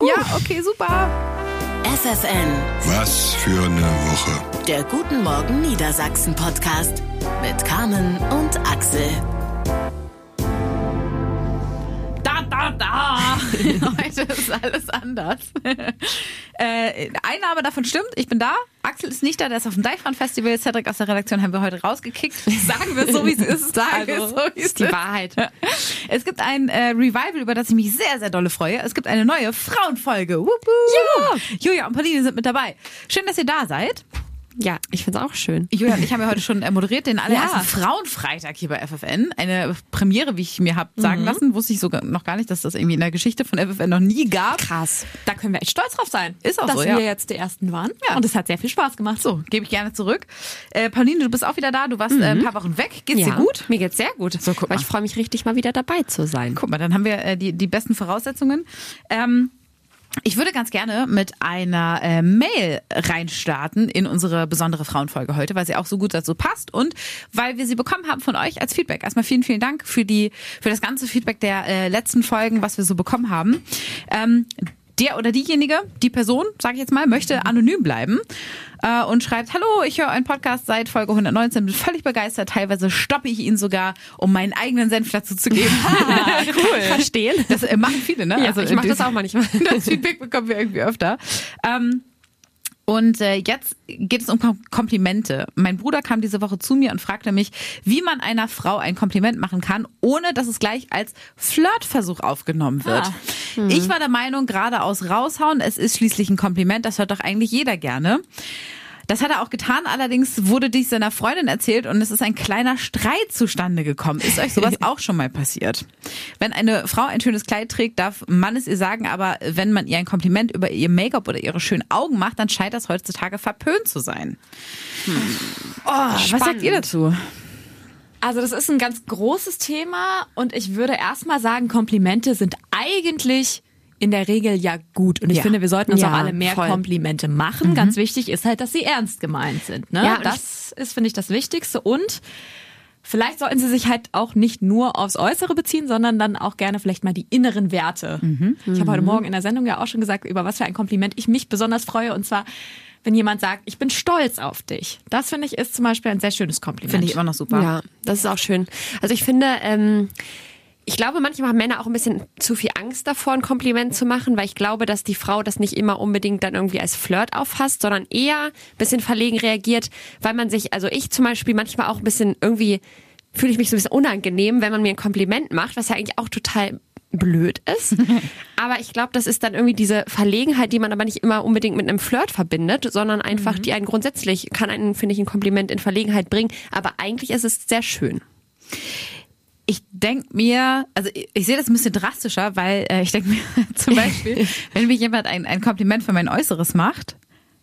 Ja, okay, super. FFN, Was für eine Woche. der Guten Morgen Niedersachsen Podcast mit Carmen und Axel. Da. Heute ist alles anders. äh, Einnahme davon stimmt, ich bin da. Axel ist nicht da, der ist auf dem Deichbrand-Festival. Cedric aus der Redaktion haben wir heute rausgekickt. Sagen wir es so, wie es ist. Sagen wir es so, wie es ist die Wahrheit. Es gibt ein äh, Revival, über das ich mich sehr, sehr dolle freue. Es gibt eine neue Frauenfolge. Wupp. Julia und Pauline sind mit dabei. Schön, dass ihr da seid. Ja, ich find's auch schön. Julia und ich haben ja heute schon äh, moderiert den allerersten Ja. Frauenfreitag hier bei FFN. Eine Premiere, wie ich mir hab sagen lassen. Wusste ich sogar noch gar nicht, dass das irgendwie in der Geschichte von FFN noch nie gab. Krass. Da können wir echt stolz drauf sein. Ist auch dass so, wir ja. jetzt die Ersten waren. Ja. Und es hat sehr viel Spaß gemacht. So, gebe ich gerne zurück. Äh, Pauline, du bist auch wieder da. Du warst äh, ein paar Wochen weg. Geht's dir gut? Mir geht's sehr gut. So, guck mal. ich freue mich richtig, mal wieder dabei zu sein. Guck mal, dann haben wir äh, die, die besten Voraussetzungen. Ähm, ich würde ganz gerne mit einer äh, Mail reinstarten in unsere besondere Frauenfolge heute, weil sie auch so gut dazu passt und weil wir sie bekommen haben von euch als Feedback. Erstmal vielen, vielen Dank für die für das ganze Feedback der äh, letzten Folgen, was wir so bekommen haben. Ähm, der oder diejenige, die Person, sage ich jetzt mal, möchte anonym bleiben äh, und schreibt, hallo, ich höre euren Podcast seit Folge 119, bin völlig begeistert, teilweise stoppe ich ihn sogar, um meinen eigenen Senf dazu zu geben. cool. Verstehen. Das äh, machen viele, ne? Ja, ich mache das auch manchmal. Das Feedback bekommen wir irgendwie öfter. Ähm, und äh, jetzt geht es um Kom Komplimente. Mein Bruder kam diese Woche zu mir und fragte mich, wie man einer Frau ein Kompliment machen kann, ohne dass es gleich als Flirtversuch aufgenommen wird. Ah. Ich war der Meinung, geradeaus raushauen, es ist schließlich ein Kompliment, das hört doch eigentlich jeder gerne. Das hat er auch getan, allerdings wurde dies seiner Freundin erzählt und es ist ein kleiner Streit zustande gekommen. Ist euch sowas auch schon mal passiert? Wenn eine Frau ein schönes Kleid trägt, darf man es ihr sagen, aber wenn man ihr ein Kompliment über ihr Make-up oder ihre schönen Augen macht, dann scheint das heutzutage verpönt zu sein. Oh, was sagt ihr dazu? Also das ist ein ganz großes Thema und ich würde erstmal sagen, Komplimente sind eigentlich in der Regel ja gut. Und ich Ja. finde, wir sollten uns Ja, auch alle mehr voll. Komplimente machen. Ganz wichtig ist halt, dass sie ernst gemeint sind. Ne? Ja, das ist, finde ich, das Wichtigste. Und vielleicht sollten sie sich halt auch nicht nur aufs Äußere beziehen, sondern dann auch gerne vielleicht mal die inneren Werte. Ich habe heute Morgen in der Sendung ja auch schon gesagt, über was für ein Kompliment ich mich besonders freue. Und zwar, wenn jemand sagt, ich bin stolz auf dich. Das finde ich ist zum Beispiel ein sehr schönes Kompliment. Finde ich immer noch super. Ja, das ist auch schön. Also ich finde, ähm, ich glaube, manchmal haben Männer auch ein bisschen zu viel Angst davor, ein Kompliment zu machen, weil ich glaube, dass die Frau das nicht immer unbedingt dann irgendwie als Flirt auffasst, sondern eher ein bisschen verlegen reagiert, weil man sich, also ich zum Beispiel manchmal auch ein bisschen irgendwie fühle ich mich so ein bisschen unangenehm, wenn man mir ein Kompliment macht, was ja eigentlich auch total blöd ist. Aber ich glaube, das ist dann irgendwie diese Verlegenheit, die man aber nicht immer unbedingt mit einem Flirt verbindet, sondern einfach, die einen grundsätzlich, kann einen, finde ich, ein Kompliment in Verlegenheit bringen. Aber eigentlich ist es sehr schön. Ich denke mir, also ich, ich sehe das ein bisschen drastischer, weil äh, ich denke mir zum Beispiel, wenn mir jemand ein, ein Kompliment für mein Äußeres macht,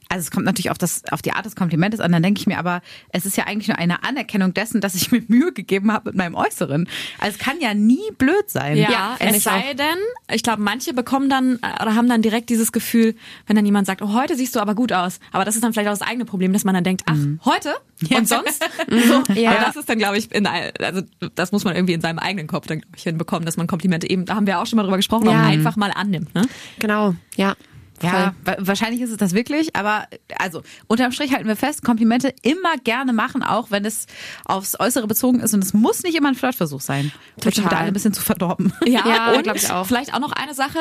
also es kommt natürlich auf das auf die Art des Komplimentes an, dann denke ich mir aber, es ist ja eigentlich nur eine Anerkennung dessen, dass ich mir Mühe gegeben habe mit meinem Äußeren. Also es kann ja nie blöd sein. Ja, finde es sei denn, ich glaube, manche bekommen dann oder haben dann direkt dieses Gefühl, wenn dann jemand sagt, oh, heute siehst du aber gut aus. Aber das ist dann vielleicht auch das eigene Problem, dass man dann denkt, ach, heute und sonst. so. Ja. Aber das ist dann, glaube ich, in, also das muss man irgendwie in seinem eigenen Kopf dann, glaube ich, hinbekommen, dass man Komplimente eben, da haben wir auch schon mal drüber gesprochen, auch Ja. einfach mal annimmt. Ne? Genau, ja. Ja, wa- wahrscheinlich ist es das wirklich, aber also unterm Strich halten wir fest, Komplimente immer gerne machen, auch wenn es aufs Äußere bezogen ist und es muss nicht immer ein Flirtversuch sein. Wir da Total. alle ein bisschen zu verdorben. Ja, Ja, und glaub ich auch. vielleicht auch noch eine Sache.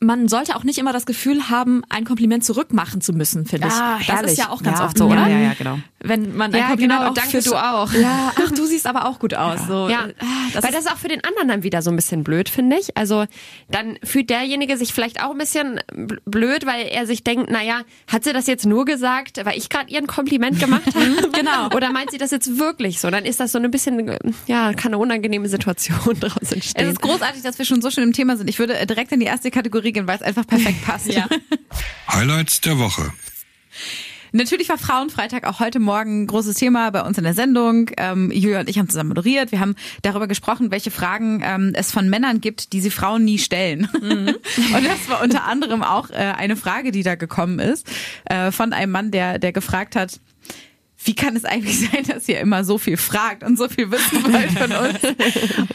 Man sollte auch nicht immer das Gefühl haben, ein Kompliment zurückmachen zu müssen, finde ich. Ah, das ist ja auch ganz Ja. oft so, Ja, oder? ja, ja, genau. Wenn man ein Ja, Kompliment genau, auch danke, für du auch. Ja, ach, du siehst aber auch gut aus. So, Ja, äh, das weil ist, das ist auch für den anderen dann wieder so ein bisschen blöd, finde ich. Also dann fühlt derjenige sich vielleicht auch ein bisschen bl- blöd, weil er sich denkt, naja, hat sie das jetzt nur gesagt, weil ich gerade ihr ein Kompliment gemacht habe? Genau. Oder meint sie das jetzt wirklich so? Dann ist das so ein bisschen, ja, kann eine unangenehme Situation daraus Es entstehen. ist großartig, dass wir schon so schön im Thema sind. Ich würde direkt in die erste Kategorie gehen, weil es einfach perfekt passt. Ja. Highlights der Woche. Natürlich war Frauenfreitag auch heute Morgen ein großes Thema bei uns in der Sendung. Ähm, Julia und ich haben zusammen moderiert. Wir haben darüber gesprochen, welche Fragen ähm, es von Männern gibt, die sie Frauen nie stellen. und das war unter anderem auch äh, eine Frage, die da gekommen ist, äh, von einem Mann, der, der gefragt hat, wie kann es eigentlich sein, dass ihr immer so viel fragt und so viel wissen wollt von uns?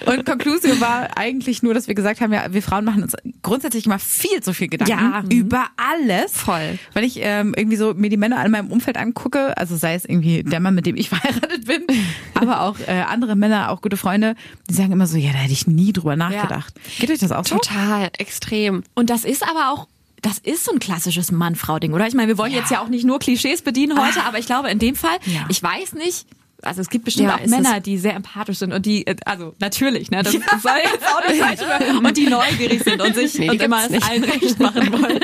Und Conclusio war eigentlich nur, dass wir gesagt haben, ja, wir Frauen machen uns grundsätzlich immer viel zu viel Gedanken Ja. über alles. Voll. Wenn ich ähm, irgendwie so mir die Männer in meinem Umfeld angucke, also sei es irgendwie der Mann, mit dem ich verheiratet bin, aber auch äh, andere Männer, auch gute Freunde, die sagen immer so, ja, da hätte ich nie drüber nachgedacht. Geht euch das auch so? Total, extrem. Und das ist aber auch, das ist so ein klassisches Mann-Frau-Ding, oder? Ich meine, wir wollen jetzt ja auch nicht nur Klischees bedienen heute, aber ich glaube in dem Fall, Ja. ich weiß nicht, also es gibt bestimmt Ja, auch Männer, die sehr empathisch sind und die, äh, also natürlich, ne, das soll jetzt auch nicht falsch werden, und die neugierig sind und sich Nee, und immer es allen recht machen wollen.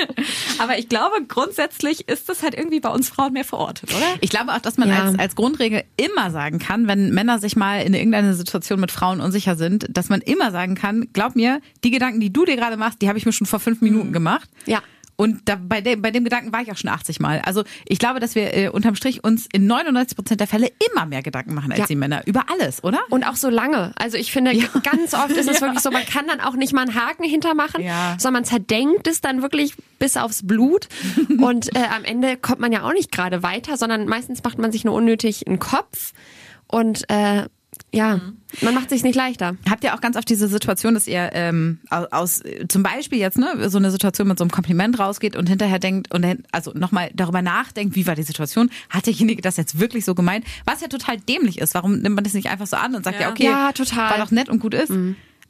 Aber ich glaube, grundsätzlich ist das halt irgendwie bei uns Frauen mehr verortet, oder? Ich glaube auch, dass man Ja. als, als Grundregel immer sagen kann, wenn Männer sich mal in irgendeiner Situation mit Frauen unsicher sind, dass man immer sagen kann, glaub mir, die Gedanken, die du dir gerade machst, die habe ich mir schon vor fünf Minuten gemacht. Ja. Und da, bei, dem, bei dem Gedanken war ich auch schon 80 Mal. Also ich glaube, dass wir äh, unterm Strich uns in 99 Prozent der Fälle immer mehr Gedanken machen als Ja. die Männer. Über alles, oder? Und auch so lange. Also ich finde, ganz oft ist es wirklich so, man kann dann auch nicht mal einen Haken hintermachen, Ja. sondern man zerdenkt es dann wirklich bis aufs Blut. Und äh, am Ende kommt man ja auch nicht gerade weiter, sondern meistens macht man sich nur unnötig einen Kopf. Und äh, ja, man macht sich nicht leichter. Habt ihr auch ganz oft diese Situation, dass ihr ähm, aus, aus zum Beispiel jetzt ne so eine Situation mit so einem Kompliment rausgeht und hinterher denkt und dann- also nochmal darüber nachdenkt, wie war die Situation? Hat derjenige das jetzt wirklich so gemeint? Was ja total dämlich ist. Warum nimmt man das nicht einfach so an und sagt ja, Ja. okay, Ja, total. war doch nett und gut ist?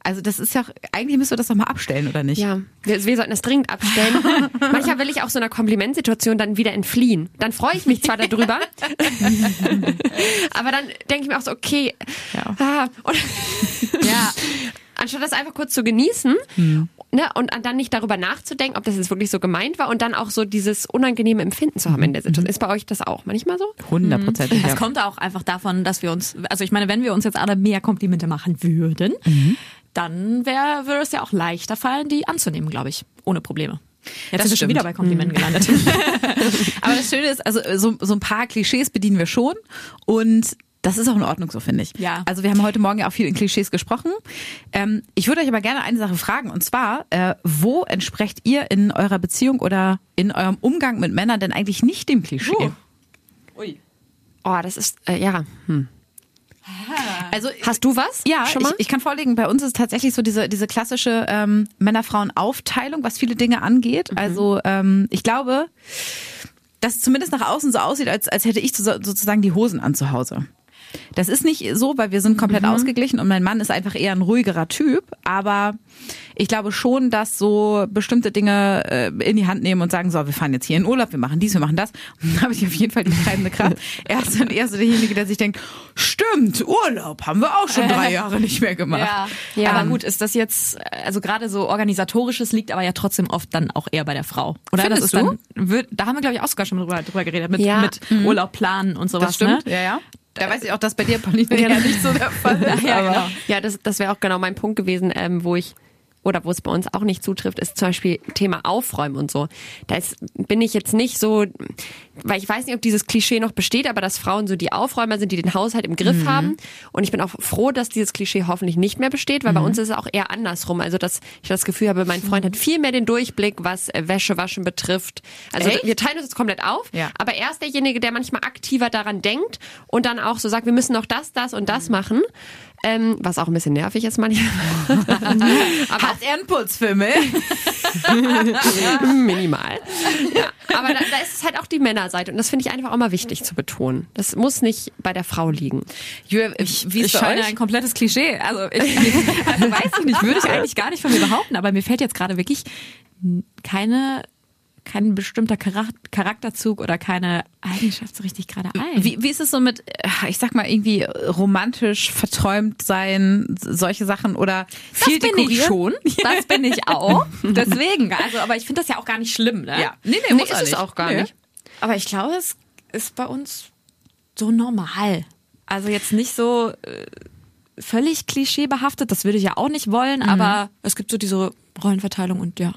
Also das ist ja eigentlich müsst ihr das doch mal abstellen oder nicht? Ja, wir, wir sollten das dringend abstellen. Manchmal will ich auch so einer Komplimentsituation dann wieder entfliehen. Dann freue ich mich zwar darüber, aber dann denke ich mir auch so, okay, Ja. ah, und Ja. anstatt das einfach kurz zu genießen ne, und dann nicht darüber nachzudenken, ob das jetzt wirklich so gemeint war und dann auch so dieses unangenehme Empfinden zu haben in der Situation. Ist bei euch das auch manchmal so? Hundertprozentig. Das Ja. kommt auch einfach davon, dass wir uns, also ich meine, wenn wir uns jetzt alle mehr Komplimente machen würden, dann wär, würde es ja auch leichter fallen, die anzunehmen, glaube ich, ohne Probleme. Jetzt sind wir schon wieder bei Komplimenten gelandet. Aber das Schöne ist, also so, so ein paar Klischees bedienen wir schon und das ist auch in Ordnung so, finde ich. Ja. Also wir haben heute Morgen ja auch viel in Klischees gesprochen. Ähm, ich würde euch aber gerne eine Sache fragen und zwar, äh, wo entsprecht ihr in eurer Beziehung oder in eurem Umgang mit Männern denn eigentlich nicht dem Klischee? Uh. Ui. Oh, das ist, äh, ja. Hm. Also Hast du was? Ja, schon mal? Ich, ich kann vorlegen, bei uns ist tatsächlich so diese, diese klassische ähm, Männer-Frauen-Aufteilung, was viele Dinge angeht. Mhm. Also ähm, ich glaube, dass es zumindest nach außen so aussieht, als, als hätte ich so, sozusagen die Hosen an zu Hause. Das ist nicht so, weil wir sind komplett Mhm. ausgeglichen und mein Mann ist einfach eher ein ruhigerer Typ. Aber ich glaube schon, dass so bestimmte Dinge äh, in die Hand nehmen und sagen, so, wir fahren jetzt hier in Urlaub, wir machen dies, wir machen das. Und dann habe ich auf jeden Fall die treibende Kraft. Er ist dann eher so derjenige, der sich denkt, stimmt, Urlaub haben wir auch schon drei Jahre nicht mehr gemacht. Ja. Ja. Aber gut, ist das jetzt, also gerade so organisatorisches liegt aber ja trotzdem oft dann auch eher bei der Frau. Oder Findest das ist du? dann, wird, da haben wir glaube ich auch sogar schon drüber, drüber geredet, mit, Ja. mit Urlaub planen und sowas. Das stimmt, Ne? ja, ja. Da weiß ich auch, dass bei dir, Pauline, ja nicht so der Fall ist. Ja, genau. Ja, das, das wäre auch genau mein Punkt gewesen, ähm, wo ich oder wo es bei uns auch nicht zutrifft, ist zum Beispiel Thema Aufräumen und so. Da ist, bin ich jetzt nicht so, weil ich weiß nicht, ob dieses Klischee noch besteht, aber dass Frauen so die Aufräumer sind, die den Haushalt im Griff haben. Und ich bin auch froh, dass dieses Klischee hoffentlich nicht mehr besteht, weil bei uns ist es auch eher andersrum. Also dass ich das Gefühl habe, mein Freund hat viel mehr den Durchblick, was äh, Wäschewaschen betrifft. Also Echt? wir teilen uns jetzt komplett auf, Ja. aber er ist derjenige, der manchmal aktiver daran denkt und dann auch so sagt, wir müssen noch das, das und das machen. Ähm, was auch ein bisschen nervig ist manchmal. aber Hat er einen Putzfimmel? minimal. Ja, aber da, da ist es halt auch die Männerseite und das finde ich einfach auch mal wichtig zu betonen. Das muss nicht bei der Frau liegen. Julia, wie ist Ich scheine euch? ein komplettes Klischee. Also, ich, also weiß ich nicht, würde ich eigentlich gar nicht von mir behaupten, aber mir fällt jetzt gerade wirklich keine, kein bestimmter Charak- Charakterzug oder keine Eigenschaft so richtig gerade ein. Wie, wie ist es so mit, äh, ich sag mal, irgendwie romantisch verträumt sein, solche Sachen oder viel das bin ich dekorieren? schon. Das bin ich auch. Deswegen, also, aber ich finde das ja auch gar nicht schlimm, ne? Ja. Nee, nee, Nee, muss ist er es nicht. auch gar Nee. nicht. Aber ich glaube, es ist bei uns so normal. Also jetzt nicht so äh, völlig klischeebehaftet, das würde ich ja auch nicht wollen, aber es gibt so diese Rollenverteilung und ja.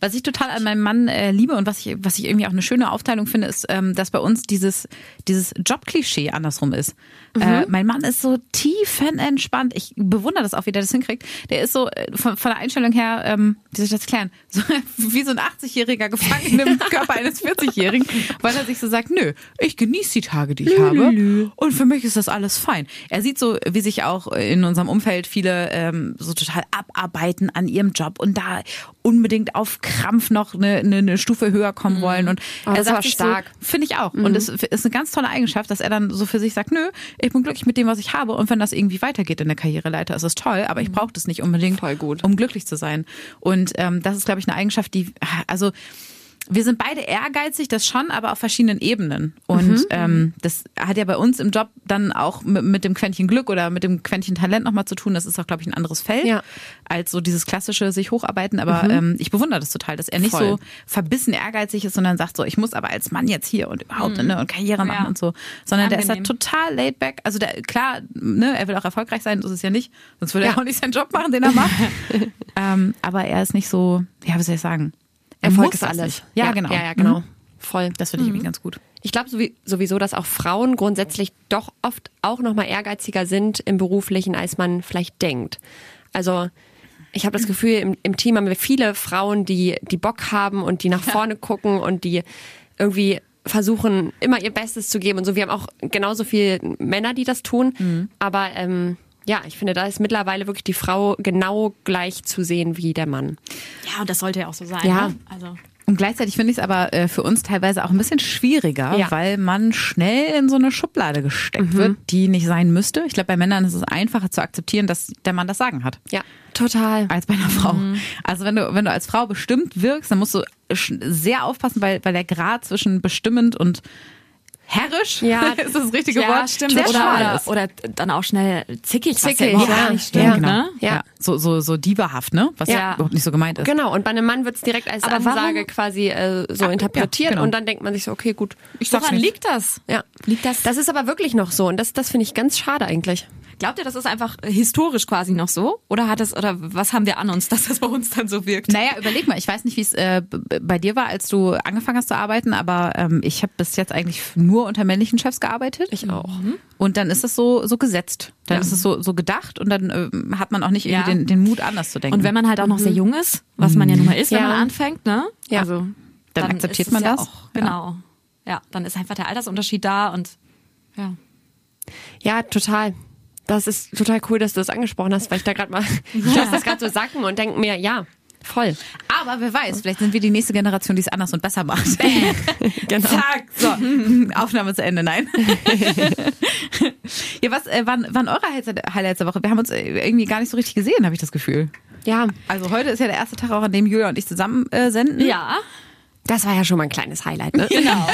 Was ich total an meinem Mann äh, liebe und was ich, was ich irgendwie auch eine schöne Aufteilung finde, ist, ähm, dass bei uns dieses, dieses Jobklischee andersrum ist. Äh, mein Mann ist so tiefenentspannt. Ich bewundere das auch, wie der das hinkriegt. Der ist so äh, von, von der Einstellung her, ähm, wie soll ich das erklären? So, wie so ein 80-Jähriger gefangen im Körper eines 40-Jährigen, weil er sich so sagt, nö, ich genieße die Tage, die ich habe. Und für mich ist das alles fein. Er sieht so, wie sich auch in unserem Umfeld viele ähm, so total abarbeiten an ihrem Job und da unbedingt auf Krampf noch eine, eine, eine Stufe höher kommen wollen. Und Oh, er das sagt war sich stark. So, Finde ich auch. Und es ist eine ganz tolle Eigenschaft, dass er dann so für sich sagt, nö, ich bin glücklich mit dem, was ich habe. Und wenn das irgendwie weitergeht in der Karriereleiter, ist es toll, aber ich brauche das nicht unbedingt, um glücklich zu sein. Und ähm, das ist, glaube ich, eine Eigenschaft, die, also wir sind beide ehrgeizig, das schon, aber auf verschiedenen Ebenen. Und Mhm. ähm, das hat ja bei uns im Job dann auch mit, mit dem Quäntchen Glück oder mit dem Quäntchen Talent nochmal zu tun. Das ist auch, glaube ich, ein anderes Feld Ja. Mhm. als so dieses klassische sich hocharbeiten. Aber ähm, ich bewundere das total, dass er nicht Voll. so verbissen ehrgeizig ist, sondern sagt so, ich muss aber als Mann jetzt hier und überhaupt ne, und Karriere machen Mhm. Ja. und so. Sondern der ist da Angenehm. total laid back. Also der, klar, ne, er will auch erfolgreich sein, so ist es ja nicht. Sonst würde Ja. er auch nicht seinen Job machen, den er macht. ähm, aber er ist nicht so, ja, wie soll ich sagen? Er Erfolg ist alles. nicht. Ja, genau. Ja, ja, genau. Mhm. Voll. Das finde ich irgendwie ganz gut. Ich glaube sowieso, dass auch Frauen grundsätzlich doch oft auch noch mal ehrgeiziger sind im Beruflichen, als man vielleicht denkt. Also ich habe das Gefühl, im, im Team haben wir viele Frauen, die, die Bock haben und die nach vorne gucken und die irgendwie versuchen, immer ihr Bestes zu geben und so. Wir haben auch genauso viele Männer, die das tun. Aber ähm, ja, ich finde, da ist mittlerweile wirklich die Frau genau gleich zu sehen wie der Mann. Ja, und das sollte ja auch so sein. Ja. Ne? Also. Und gleichzeitig finde ich es aber äh, für uns teilweise auch ein bisschen schwieriger, Ja. weil man schnell in so eine Schublade gesteckt wird, die nicht sein müsste. Ich glaube, bei Männern ist es einfacher zu akzeptieren, dass der Mann das Sagen hat. Ja, total. Als bei einer Frau. Also wenn du, wenn du als Frau bestimmt wirkst, dann musst du sehr aufpassen, weil, weil der Grad zwischen bestimmend und herrisch Ja. ist das richtige Ja, Wort. stimmt. Sehr Oder, oder, oder dann auch schnell zickig, ja Zickig, ja. gar nicht stimmt. Ja, ne? Ja. So, so, so divahaft, ne? Was Ja. überhaupt nicht so gemeint ist. Genau, und bei einem Mann wird es direkt als Aber Ansage warum- quasi äh, so Ah, interpretiert ja, genau. und dann denkt man sich so, okay, gut. Ich Woran liegt das? Ja. Liegt das- Das ist aber wirklich noch so und das, das finde ich ganz schade eigentlich. Glaubt ihr, das ist einfach historisch quasi noch so? Oder hat es, oder was haben wir an uns, dass das bei uns dann so wirkt? Naja, überleg mal, ich weiß nicht, wie es äh, bei dir war, als du angefangen hast zu arbeiten, aber ähm, ich habe bis jetzt eigentlich nur unter männlichen Chefs gearbeitet. Ich auch. Und dann ist es so, so gesetzt. Dann ist es so, so gedacht und dann ähm, hat man auch nicht irgendwie Ja. den, den Mut, anders zu denken. Und wenn man halt auch noch sehr jung ist, was man ja nun mal ist, wenn Ja. man anfängt, ne? Ja. Also Dann akzeptiert ist es man ja das. Auch, genau. Ja. dann ist einfach der Altersunterschied da und ja. Ja, total. Das ist total cool, dass du das angesprochen hast, weil ich da gerade mal, ich lasse das gerade so sacken und denke mir, ja, voll. aber wer weiß, vielleicht sind wir die nächste Generation, die es anders und besser macht. Genau. Zack, so. Aufnahme zu Ende, nein. ja, was äh, waren, waren eure Highlights- der Woche? Wir haben uns äh, irgendwie gar nicht so richtig gesehen, habe ich das Gefühl. Ja, Also heute ist ja der erste Tag auch, an dem Julia und ich zusammen äh, senden. Ja, das war ja schon mal ein kleines Highlight. Ne? genau.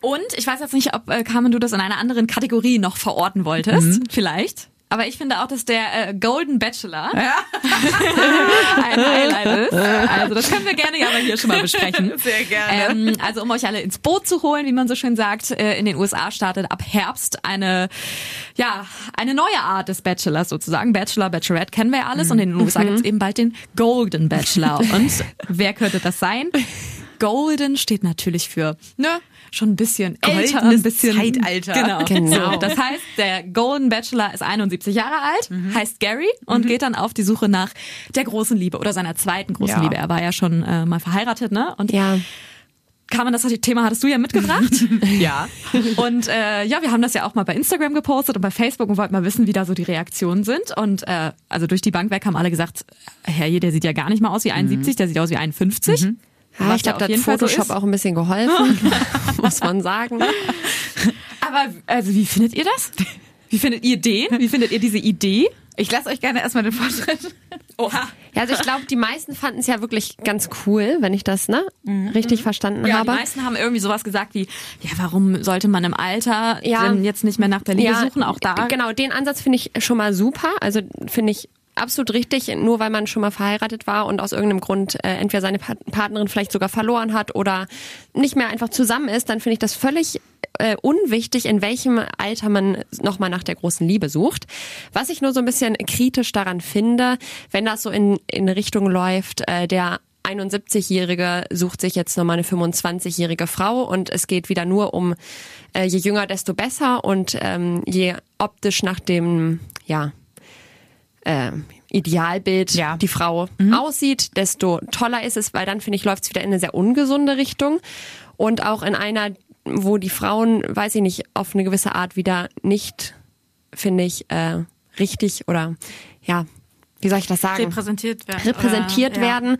Und ich weiß jetzt nicht, ob äh, Carmen, du das in einer anderen Kategorie noch verorten wolltest. Vielleicht. Aber ich finde auch, dass der äh, Golden Bachelor ein Highlight ist. Also das können wir gerne aber hier schon mal besprechen. Sehr gerne. Ähm, also um euch alle ins Boot zu holen, wie man so schön sagt, äh, in den USA startet ab Herbst eine, ja, eine neue Art des Bachelors sozusagen. Bachelor, Bachelorette kennen wir ja alles und in den USA gibt es eben bald den Golden Bachelor. Und wer könnte das sein? Golden steht natürlich für, ne, schon ein bisschen älter, ein bisschen Zeitalter. Genau. Genau. So, das heißt, der Golden Bachelor ist 71 Jahre alt, heißt Gary und geht dann auf die Suche nach der großen Liebe oder seiner zweiten großen Ja. Liebe. Er war ja schon äh, mal verheiratet, ne? Und Ja. Carmen, das Thema hattest du ja mitgebracht. Ja. Und äh, ja, wir haben das ja auch mal bei Instagram gepostet und bei Facebook und wollten mal wissen, wie da so die Reaktionen sind. Und äh, also durch die Bank weg haben alle gesagt, herrje, der sieht ja gar nicht mal aus wie 71, der sieht aus wie 51. Ja, Was ich glaube, ja da hat so Photoshop ist. auch ein bisschen geholfen, muss man sagen. Aber also wie findet ihr das? Wie findet ihr den? Wie findet ihr diese Idee? Ich lasse euch gerne erstmal den Vortritt. Oha. Ja, also ich glaube, die meisten fanden es ja wirklich ganz cool, wenn ich das ne richtig verstanden Ja, habe. die meisten haben irgendwie sowas gesagt wie, ja, warum sollte man im Alter Ja. jetzt nicht mehr nach der Liebe suchen? Auch da. Genau, den Ansatz finde ich schon mal super. Also finde ich absolut richtig, nur weil man schon mal verheiratet war und aus irgendeinem Grund äh, entweder seine Pa- Partnerin vielleicht sogar verloren hat oder nicht mehr einfach zusammen ist, dann finde ich das völlig äh, unwichtig, in welchem Alter man nochmal nach der großen Liebe sucht. Was ich nur so ein bisschen kritisch daran finde, wenn das so in, in Richtung läuft, äh, der 71-Jährige sucht sich jetzt nochmal eine 25-jährige Frau und es geht wieder nur um äh, je jünger, desto besser und ähm, je optisch nach dem, ja, äh, Idealbild Ja. die Frau aussieht, desto toller ist es, weil dann, finde ich, läuft es wieder in eine sehr ungesunde Richtung. Und auch in einer, wo die Frauen, weiß ich nicht, auf eine gewisse Art wieder nicht, finde ich, äh, richtig oder ja, wie soll ich das sagen? repräsentiert werden. repräsentiert oder, ja. werden.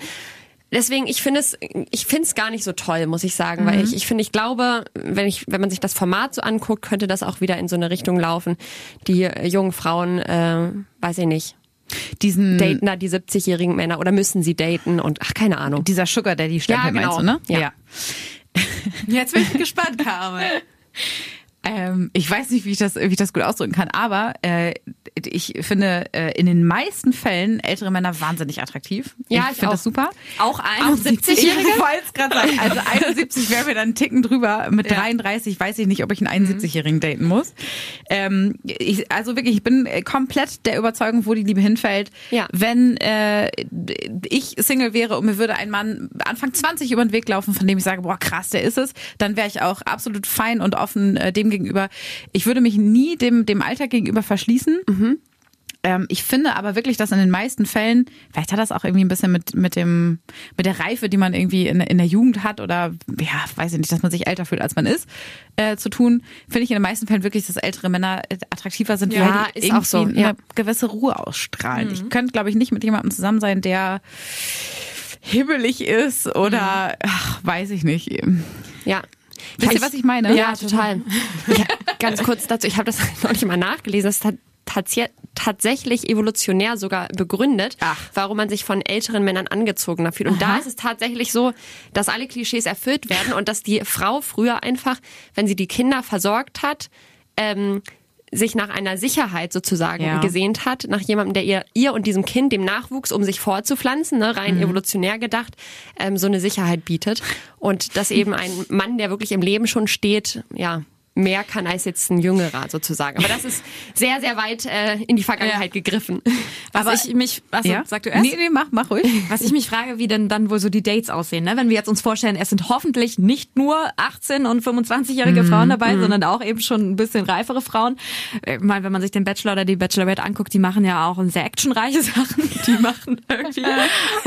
Deswegen, ich finde es, ich finde es gar nicht so toll, muss ich sagen, weil ich, ich finde, ich glaube, wenn ich, wenn man sich das Format so anguckt, könnte das auch wieder in so eine Richtung laufen. Die jungen Frauen, äh, weiß ich nicht, Diesen, daten da die 70-jährigen Männer oder müssen sie daten und ach, keine Ahnung. dieser Sugar Daddy Stempel Ja, meinst du, genau. ne? Ja. Jetzt bin ich gespannt, Carmen. Ähm, ich weiß nicht, wie ich das, wie ich das gut ausdrücken kann, aber äh, ich finde äh, in den meisten Fällen ältere Männer wahnsinnig attraktiv. Ja, ich ich finde das super. Auch Auch 71 Ich wollte es gerade sagen. Also 71 wäre mir dann einen Ticken drüber. Mit 33 weiß ich nicht, ob ich einen 71-Jährigen daten muss. Ähm, ich, also wirklich, ich bin komplett der Überzeugung, wo die Liebe hinfällt. Ja. Wenn äh, ich Single wäre und mir würde ein Mann Anfang 20 über den Weg laufen, von dem ich sage, boah krass, der ist es, dann wäre ich auch absolut fein und offen äh, dem gegenüber. Ich würde mich nie dem, dem Alter gegenüber verschließen. Ähm, ich finde aber wirklich, dass in den meisten Fällen, vielleicht hat das auch irgendwie ein bisschen mit, mit dem, mit der Reife, die man irgendwie in, in der Jugend hat oder, ja, weiß ich nicht, dass man sich älter fühlt, als man ist, äh, zu tun, finde ich in den meisten Fällen wirklich, dass ältere Männer äh, attraktiver sind, Ja, weil die ist irgendwie auch so, eine ja. gewisse Ruhe ausstrahlen. Ich könnte, glaube ich, nicht mit jemandem zusammen sein, der hibbelig ist oder, ach, weiß ich nicht. Ja. Wisst ihr, was ich meine? Ja, total. Hab, ganz kurz dazu, ich habe das neulich mal nachgelesen, das tats- tatsächlich evolutionär sogar begründet, Ach. warum man sich von älteren Männern angezogener fühlt. Und da ist es tatsächlich so, dass alle Klischees erfüllt werden und dass die Frau früher einfach, wenn sie die Kinder versorgt hat, ähm, sich nach einer Sicherheit sozusagen Ja. gesehnt hat, nach jemandem, der ihr, ihr und diesem Kind, dem Nachwuchs, um sich fortzupflanzen, ne, Mhm. rein evolutionär gedacht, ähm, so eine Sicherheit bietet. Und dass eben ein Mann, der wirklich im Leben schon steht, ja, mehr kann als jetzt ein Jüngerer sozusagen. Aber das ist sehr, sehr weit äh, in die Vergangenheit gegriffen. Was Aber- ich mich, also, ja? sag du erst? Nee, nee, mach, mach ruhig. Was ich mich frage, wie denn dann wohl so die Dates aussehen, ne? Wenn wir jetzt uns vorstellen, es sind hoffentlich nicht nur 18 und 25-jährige Frauen dabei, sondern auch eben schon ein bisschen reifere Frauen. Ich meine, wenn man sich den Bachelor oder die Bachelorette anguckt, die machen ja auch sehr actionreiche Sachen. Die machen irgendwie,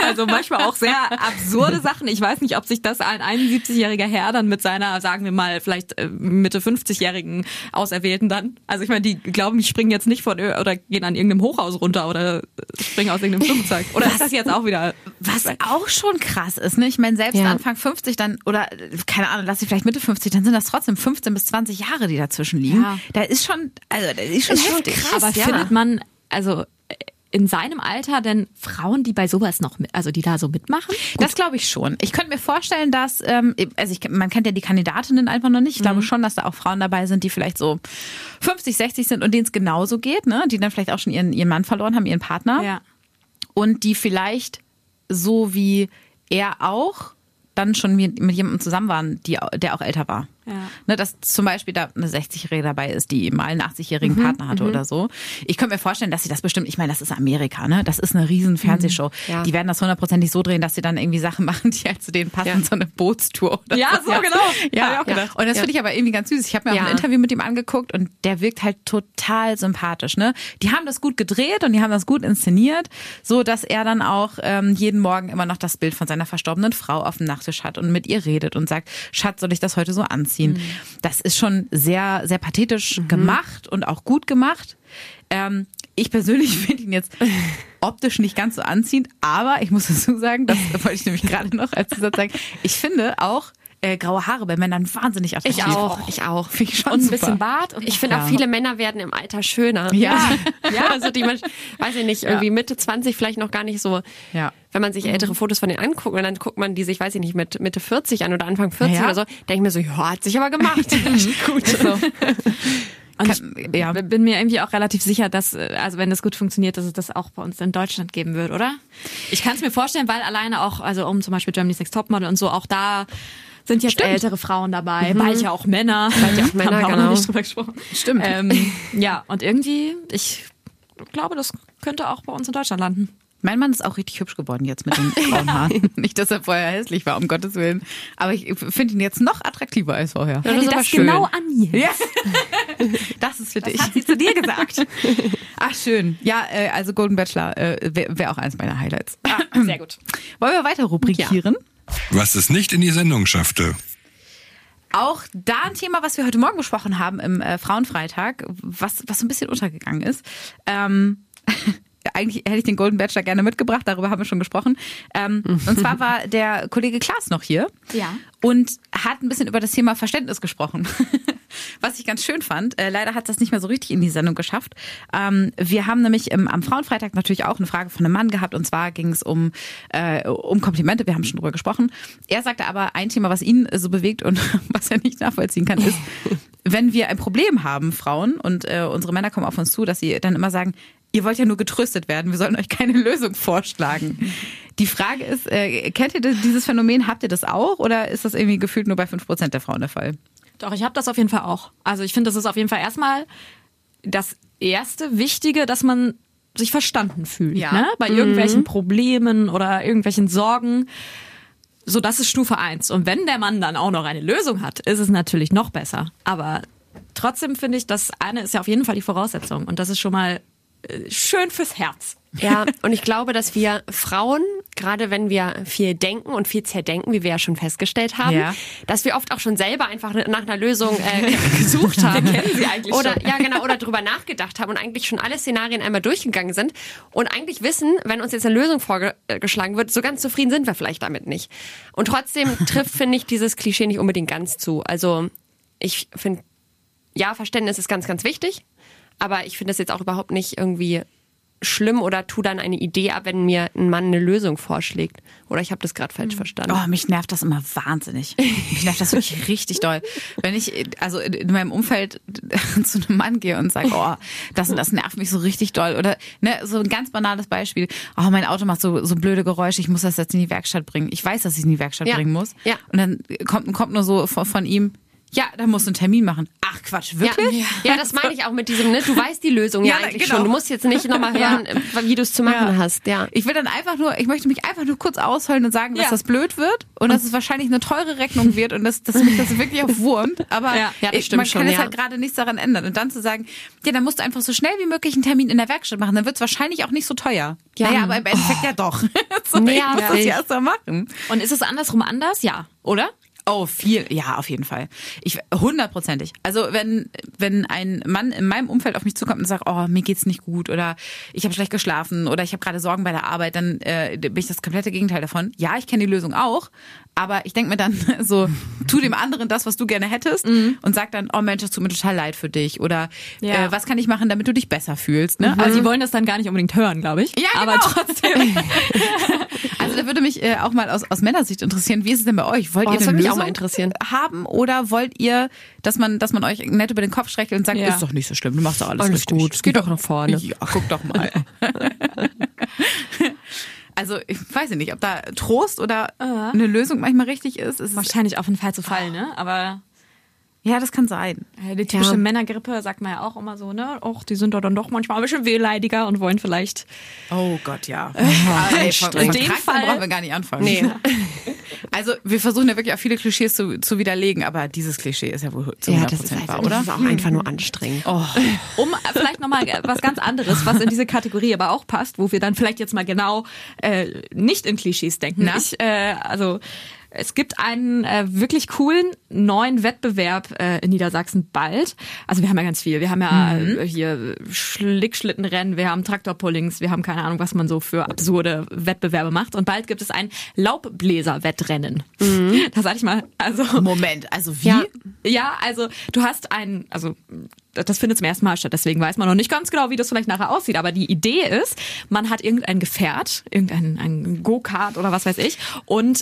also manchmal auch sehr absurde Sachen. Ich weiß nicht, ob sich das ein 71-jähriger Herr dann mit seiner, sagen wir mal, vielleicht äh, Mitte 50-jährigen Auserwählten dann. Also ich meine, die glauben, die springen jetzt nicht von ö- oder gehen an irgendeinem Hochhaus runter oder springen aus irgendeinem Flugzeug. Oder ist das jetzt auch wieder Was auch schon krass ist, ne? Ich meine, selbst Ja. Anfang 50 dann, oder keine Ahnung, lass ich vielleicht Mitte 50, dann sind das trotzdem 15 bis 20 Jahre, die dazwischen liegen. Ja. Da ist schon, also da ist schon Ist schon heftig. krass. Aber ja. findet man, also in seinem Alter denn Frauen, die bei sowas noch mit, also die da so mitmachen? Das glaube ich schon. Ich könnte mir vorstellen, dass, ähm, also ich, man kennt ja die Kandidatinnen einfach noch nicht. Ich glaube schon, dass da auch Frauen dabei sind, die vielleicht so 50, 60 sind und denen es genauso geht, ne? Die dann vielleicht auch schon ihren, ihren Mann verloren haben, ihren Partner. Ja. Und die vielleicht so wie er auch dann schon mit, mit jemandem zusammen waren, die, der auch älter war. Ja. Ne, dass zum Beispiel da eine 60-Jährige dabei ist, die mal einen 80-jährigen Partner hatte oder so. Ich könnte mir vorstellen, dass sie das bestimmt, ich meine, das ist Amerika, ne? Das ist eine riesen Fernsehshow. Ja. Die werden das hundertprozentig so drehen, dass sie dann irgendwie Sachen machen, die halt zu denen passen, Ja. so eine Bootstour oder Ja, so genau. Ja, auch gedacht. und das Ja. finde ich aber irgendwie ganz süß. Ich habe mir auch Ja. ein Interview mit ihm angeguckt und der wirkt halt total sympathisch. Ne? Die haben das gut gedreht und die haben das gut inszeniert, so dass er dann auch ähm, jeden Morgen immer noch das Bild von seiner verstorbenen Frau auf dem Nachttisch hat und mit ihr redet und sagt, Schatz, soll ich das heute so anziehen? Das ist schon sehr, sehr pathetisch gemacht und auch gut gemacht. Ähm, ich persönlich finde ihn jetzt optisch nicht ganz so anziehend, aber ich muss dazu sagen, das wollte ich nämlich gerade noch als Zusatz sagen, ich finde auch äh, graue Haare bei Männern wahnsinnig attraktiv. Ich auch, ich auch. Finde ich schon Und ein super. bisschen Bart. Und Ich finde Ja. auch viele Männer werden im Alter schöner. Ja. ja. Also die man, weiß ich nicht, irgendwie Mitte 20 vielleicht noch gar nicht so. Ja. Wenn man sich ältere Fotos von denen anguckt und dann guckt man die sich, weiß ich nicht, mit Mitte 40 an oder Anfang 40 Ja. oder so, denke ich mir so, ja, hat sich aber gemacht. Gut. So. Und ich ja. bin mir irgendwie auch relativ sicher, dass, äh, also wenn das gut funktioniert, dass es das auch bei uns in Deutschland geben wird, oder? Ich kann es mir vorstellen, weil alleine auch, also um zum Beispiel Germany's Next Topmodel und so, auch da sind jetzt ältere Frauen dabei, bald ja auch Männer. Bald ja auch Männer, Haben wir auch genau. noch nicht drüber gesprochen. Stimmt. Ähm, ja, und irgendwie, ich glaube, das könnte auch bei uns in Deutschland landen. Mein Mann ist auch richtig hübsch geworden jetzt mit den grauen Haaren. Nicht, dass er vorher hässlich war, um Gottes Willen. Aber ich finde ihn jetzt noch attraktiver als vorher. Hör dir das genau an hier. Ja. Das ist für dich. Hat sie zu dir gesagt? Ach, schön. Ja, äh, also Golden Bachelor äh, wäre wär auch eins meiner Highlights. Ah, sehr gut. Wollen wir weiter rubrikieren? Was es nicht in die Sendung schaffte. Auch da ein Thema, was wir heute Morgen besprochen haben im äh, Frauenfreitag, was, was so ein bisschen untergegangen ist. Ähm, eigentlich hätte ich den Golden Bachelor gerne mitgebracht, darüber haben wir schon gesprochen. Ähm, und zwar war der Kollege Klaas noch hier Ja. und hat ein bisschen über das Thema Verständnis gesprochen. Was ich ganz schön fand. Äh, leider hat das nicht mehr so richtig in die Sendung geschafft. Ähm, wir haben nämlich im, am Frauenfreitag natürlich auch eine Frage von einem Mann gehabt und zwar ging es um, äh, um Komplimente. Wir haben schon drüber gesprochen. Er sagte aber ein Thema, was ihn so bewegt und was er nicht nachvollziehen kann, ist, wenn wir ein Problem haben, Frauen, und äh, unsere Männer kommen auf uns zu, dass sie dann immer sagen, ihr wollt ja nur getröstet werden, wir sollen euch keine Lösung vorschlagen. Die Frage ist, äh, kennt ihr dieses Phänomen, habt ihr das auch oder ist das irgendwie gefühlt nur bei 5% der Frauen der Fall? Doch, ich habe das auf jeden Fall auch. Also ich finde, das ist auf jeden Fall erstmal das erste Wichtige, dass man sich verstanden fühlt. Ja. Ne? Bei irgendwelchen Problemen oder irgendwelchen Sorgen. So, das ist Stufe eins. Und wenn der Mann dann auch noch eine Lösung hat, ist es natürlich noch besser. Aber trotzdem finde ich, das eine ist ja auf jeden Fall die Voraussetzung. Und das ist schon mal schön fürs Herz. Ja, und ich glaube, dass wir Frauen, gerade wenn wir viel denken und viel zerdenken, wie wir ja schon festgestellt haben, Ja. dass wir oft auch schon selber einfach nach einer Lösung äh, gesucht haben. Wir kennen sie eigentlich oder, schon. Ja, genau, oder drüber nachgedacht haben und eigentlich schon alle Szenarien einmal durchgegangen sind und eigentlich wissen, wenn uns jetzt eine Lösung vorgeschlagen wird, so ganz zufrieden sind wir vielleicht damit nicht. Und trotzdem trifft, finde ich, dieses Klischee nicht unbedingt ganz zu. Also ich finde, ja, Verständnis ist ganz, ganz wichtig, aber ich finde das jetzt auch überhaupt nicht irgendwie schlimm oder tu dann eine Idee ab, wenn mir ein Mann eine Lösung vorschlägt. Oder ich habe das gerade falsch verstanden. Oh, mich nervt das immer wahnsinnig. Mich nervt das wirklich richtig doll. Wenn ich also in meinem Umfeld zu einem Mann gehe und sage, oh, das und das nervt mich so richtig doll. Oder ne, so ein ganz banales Beispiel. Oh, mein Auto macht so, so blöde Geräusche, ich muss das jetzt in die Werkstatt bringen. Ich weiß, dass ich es in die Werkstatt Ja. bringen muss. Ja. Und dann kommt, kommt nur so von, von ihm, ja, da musst du einen Termin machen. Ach Quatsch, wirklich? Ja, ja, das meine ich auch mit diesem, ne? Du weißt die Lösung ja, Ja, eigentlich genau. schon. Du musst jetzt nicht nochmal hören, wie du es zu machen Ja. hast. Ja. Ich will dann einfach nur, ich möchte mich einfach nur kurz ausheulen und sagen, dass das blöd wird und dass es wahrscheinlich eine teure Rechnung wird und dass, dass mich das wirklich auf wurmt. Aber Ja. Ja, das ich, stimmt man kann schon, jetzt ja. halt gerade nichts daran ändern. Und dann zu sagen, ja, dann musst du einfach so schnell wie möglich einen Termin in der Werkstatt machen, dann wird es wahrscheinlich auch nicht so teuer. Ja. Naja, aber im Endeffekt ja doch. so, ich muss das ja erst mal machen. Und ist es andersrum anders? Ja, oder? Oh, viel, ja, auf jeden Fall. Ich hundertprozentig. Also wenn wenn ein Mann in meinem Umfeld auf mich zukommt und sagt, oh, mir geht's nicht gut oder ich habe schlecht geschlafen oder ich habe gerade Sorgen bei der Arbeit, dann äh, bin ich das komplette Gegenteil davon. Ja, ich kenne die Lösung auch, aber ich denke mir dann so, tu dem anderen das, was du gerne hättest und sag dann, oh Mensch, das tut mir total leid für dich oder Ja. äh, was kann ich machen, damit du dich besser fühlst, ne? Also die wollen das dann gar nicht unbedingt hören, glaube ich. Ja, Aber genau. trotzdem. Also da würde mich äh, auch mal aus, aus Männersicht interessieren, wie ist es denn bei euch? Wollt Oh, ihr das eine mich auch Lösung mal interessieren. haben oder wollt ihr, dass man, dass man euch nett über den Kopf streichelt und sagt, Ja. ist doch nicht so schlimm, du machst doch alles, Alles richtig. gut, es geht doch nach vorne. Ja, guck doch mal. also ich weiß ja nicht, ob da Trost oder eine Lösung manchmal richtig ist. Es ist Wahrscheinlich auf jeden Fall zu Fall, ne? Aber ja, das kann sein. äh, die typische Ja. Männergrippe sagt man ja auch immer so, ne? Och, die sind doch dann doch manchmal ein bisschen wehleidiger und wollen vielleicht. Oh Gott, ja. Ey, von In dem Fall- brauchen wir gar nicht anfangen. Nee. Also wir versuchen ja wirklich auch viele Klischees zu, zu widerlegen, aber dieses Klischee ist ja wohl zu 100% Ja, das ist, wahr, einfach, oder? das ist auch einfach nur anstrengend. Oh. Um vielleicht nochmal was ganz anderes, was in diese Kategorie aber auch passt, wo wir dann vielleicht jetzt mal genau äh, nicht in Klischees denken. Na? Ich, äh, also es gibt einen äh, wirklich coolen neuen Wettbewerb äh, in Niedersachsen bald. Also wir haben ja ganz viel. Wir haben ja äh, hier Schlickschlittenrennen, wir haben Traktorpullings, wir haben keine Ahnung, was man so für absurde Wettbewerbe macht. Und bald gibt es ein Laubbläser-Wettrennen. Da sag ich mal, also Moment, also wie? Ja. ja, also du hast ein, also das findet zum ersten Mal statt, deswegen weiß man noch nicht ganz genau, wie das vielleicht nachher aussieht. Aber die Idee ist, man hat irgendein Gefährt, irgendein ein Go-Kart oder was weiß ich, und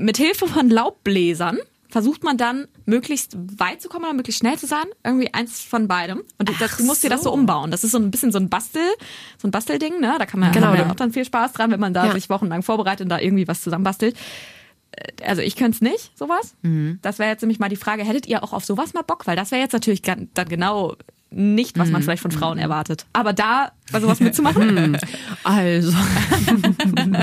mit Hilfe von Laubbläsern versucht man dann möglichst weit zu kommen oder möglichst schnell zu sein, irgendwie eins von beidem. Und du- das, du musst dir das so so. umbauen. Das ist so ein bisschen so ein Bastel, so ein Bastelding, ne? Da kann man Genau, man ja. auch dann viel Spaß dran, wenn man da Ja. sich wochenlang vorbereitet und da irgendwie was zusammenbastelt also ich könnte es nicht, sowas. Das wäre jetzt nämlich mal die Frage, hättet ihr auch auf sowas mal Bock? Weil das wäre jetzt natürlich dann genau nicht, was man vielleicht von Frauen erwartet. Aber da bei sowas mitzumachen, Also.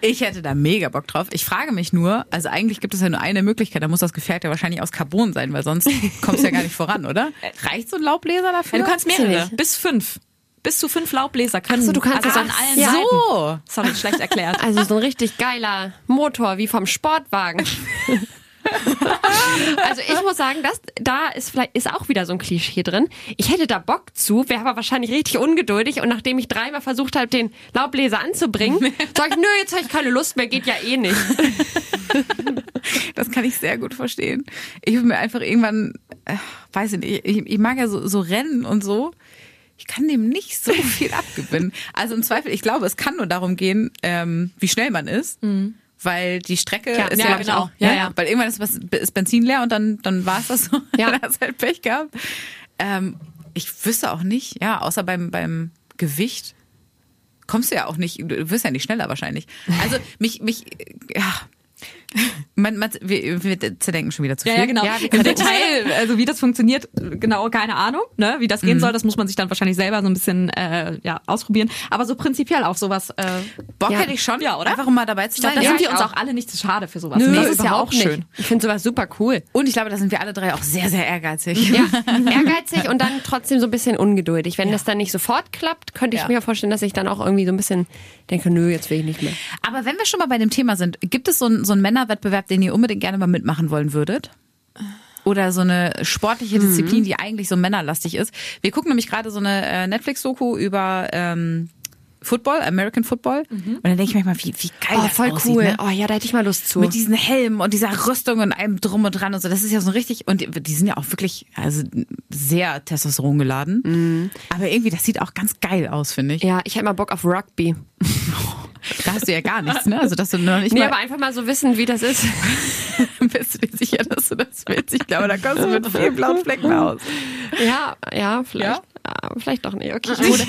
Ich hätte da mega Bock drauf. Ich frage mich nur, also eigentlich gibt es ja nur eine Möglichkeit, da muss das Gefährt ja wahrscheinlich aus Carbon sein, weil sonst kommst du ja gar nicht voran, oder? Reicht so ein Laubbläser dafür? Ja, du kannst mehrere, bis fünf. Bis zu fünf Laubbläser können. Ach so, du kannst also das an an- allen ja. Seiten. So. Sorry, schlecht erklärt. Also so ein richtig geiler Motor wie vom Sportwagen. Also ich muss sagen, das, da ist vielleicht ist auch wieder so ein Klischee drin. Ich hätte da Bock zu, wäre aber wahrscheinlich richtig ungeduldig und nachdem ich dreimal versucht habe, den Laubbläser anzubringen, sage ich, nö, jetzt habe ich keine Lust mehr, geht ja eh nicht. Das kann ich sehr gut verstehen. Ich will mir einfach irgendwann, äh, weiß ich nicht, ich, ich mag ja so, so Rennen und so. Ich kann dem nicht so viel abgewinnen. Also im Zweifel, ich glaube, es kann nur darum gehen, ähm, wie schnell man ist. Weil die Strecke Ja, ist ja, ja, genau. auch, Ja, ja, ja. Weil irgendwann ist, was, ist Benzin leer und dann, dann war es das so. Ja. dann hast halt Pech gehabt. Ähm, ich wüsste auch nicht, ja, außer beim, beim Gewicht kommst du ja auch nicht, du wirst ja nicht schneller wahrscheinlich. Also mich, mich, ja. Man, man, wir, wir zerdenken schon wieder zu viel. ja, genau. Ja, Im Detail, also wie das funktioniert, genau, keine Ahnung, ne? wie das Mhm. gehen soll, das muss man sich dann wahrscheinlich selber so ein bisschen äh, ja, ausprobieren. Aber so prinzipiell auf sowas, äh, Bock Ja. hätte ich schon, Ja, oder? Einfach um mal dabei zu sein. da Ja, sind wir uns auch. alle nicht zu schade für sowas. Nö, Nee, das ist ja auch nicht. Ich finde sowas super cool. Und ich glaube, da sind wir alle drei auch sehr, sehr ehrgeizig. Ja, ehrgeizig und dann trotzdem so ein bisschen ungeduldig. Wenn das dann nicht sofort klappt, könnte ich Ja. mir vorstellen, dass ich dann auch irgendwie so ein bisschen denke, nö, jetzt will ich nicht mehr. Aber wenn wir schon mal bei dem Thema sind, gibt es so einen, so einen Männerwettbewerb, den ihr unbedingt gerne mal mitmachen wollen würdet? Oder so eine sportliche Disziplin, die eigentlich so männerlastig ist. Wir gucken nämlich gerade so eine äh, Netflix-Doku über ähm, Football, American Football. Und dann denke ich manchmal, wie, wie geil Oh, das voll aussieht, cool. Ne? Oh ja, da hätte ich mal Lust zu. Mit diesen Helmen und dieser Rüstung und allem drum und dran und so. Das ist ja so richtig, und die, sind ja auch wirklich, also sehr Testosteron geladen. Aber irgendwie, das sieht auch ganz geil aus, finde ich. ja, ich hätte mal Bock auf Rugby. Da hast du ja gar nichts, ne? Also, dass du noch nicht Nee, mal, aber einfach mal so wissen, wie das ist. bist du dir sicher, dass du das willst? Ich glaube, da kommst du mit vielen blauen Flecken aus. Ja, ja, vielleicht. Ah, vielleicht doch nicht. Okay, ich wurde,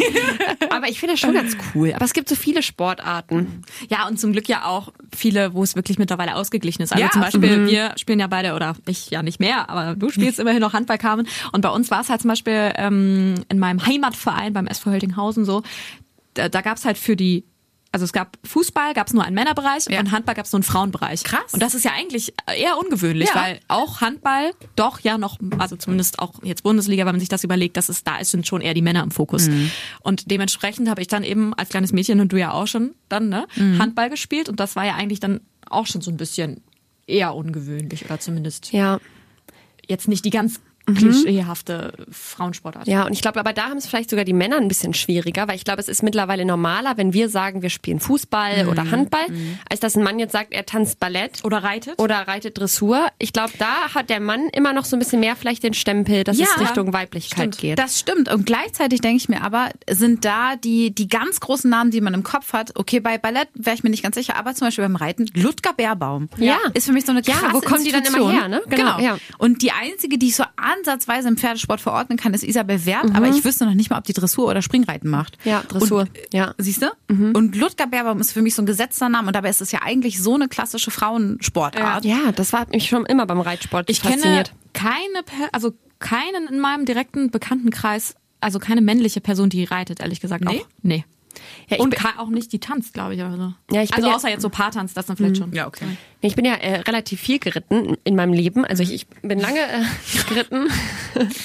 aber ich finde das schon ganz cool. Aber es gibt so viele Sportarten. Ja, und zum Glück ja auch viele, wo es wirklich mittlerweile ausgeglichen ist. Also Ja, zum Beispiel, wir spielen ja beide, oder ich ja nicht mehr, aber du spielst immerhin noch Handball, Carmen. Und bei uns war es halt zum Beispiel ähm, in meinem Heimatverein beim SV Höltinghausen so, da, da gab es halt für die also es gab Fußball, gab es nur einen Männerbereich Ja. und Handball gab es nur einen Frauenbereich. Krass. Und das ist ja eigentlich eher ungewöhnlich, Ja. weil auch Handball doch ja noch, also zumindest auch jetzt Bundesliga, wenn man sich das überlegt, dass es da ist, sind schon eher die Männer im Fokus. Mhm. Und dementsprechend habe ich dann eben als kleines Mädchen und du ja auch schon dann ne, Mhm. Handball gespielt und das war ja eigentlich dann auch schon so ein bisschen eher ungewöhnlich oder zumindest Ja. jetzt nicht die ganz klischeehafte Frauensportart. Ja, und ich glaube, aber da haben es vielleicht sogar die Männer ein bisschen schwieriger, weil ich glaube, es ist mittlerweile normaler, wenn wir sagen, wir spielen Fußball oder Handball, als dass ein Mann jetzt sagt, er tanzt Ballett Oder reitet. oder reitet Dressur. Ich glaube, da hat der Mann immer noch so ein bisschen mehr vielleicht den Stempel, dass es Ja, Richtung Weiblichkeit stimmt. geht. Das stimmt. Und gleichzeitig denke ich mir aber, sind da die, die ganz großen Namen, die man im Kopf hat. Okay, bei Ballett wäre ich mir nicht ganz sicher, aber zum Beispiel beim Reiten, Ludger Bärbaum. Ja. Ist für mich so eine Ja, krasse wo kommen die dann immer her, ne? Genau, ja. Und die einzige, die ich so ansatzweise im Pferdesport verordnen kann, ist Isabel Wert, aber ich wüsste noch nicht mal, ob die Dressur oder Springreiten macht. Mhm. Ja, Dressur. Und, Ja. Siehst du? Und Ludger Bärbaum ist für mich so ein gesetzter Name und dabei ist es ja eigentlich so eine klassische Frauensportart. Ja, das war mich schon immer beim Reitsport Ich kenne fasziniert. keine, Per- also keinen in meinem direkten Bekanntenkreis, also keine männliche Person, die reitet, ehrlich gesagt. Nee? Auch. Nee. Ja, ich Und bin- ka- auch nicht die tanzt, glaube ich. Also, Ja, ich bin also ja- außer jetzt so Paartanz, das dann vielleicht schon. Ja, okay. Ich bin ja äh, relativ viel geritten in meinem Leben. Also ich, ich bin lange äh, geritten.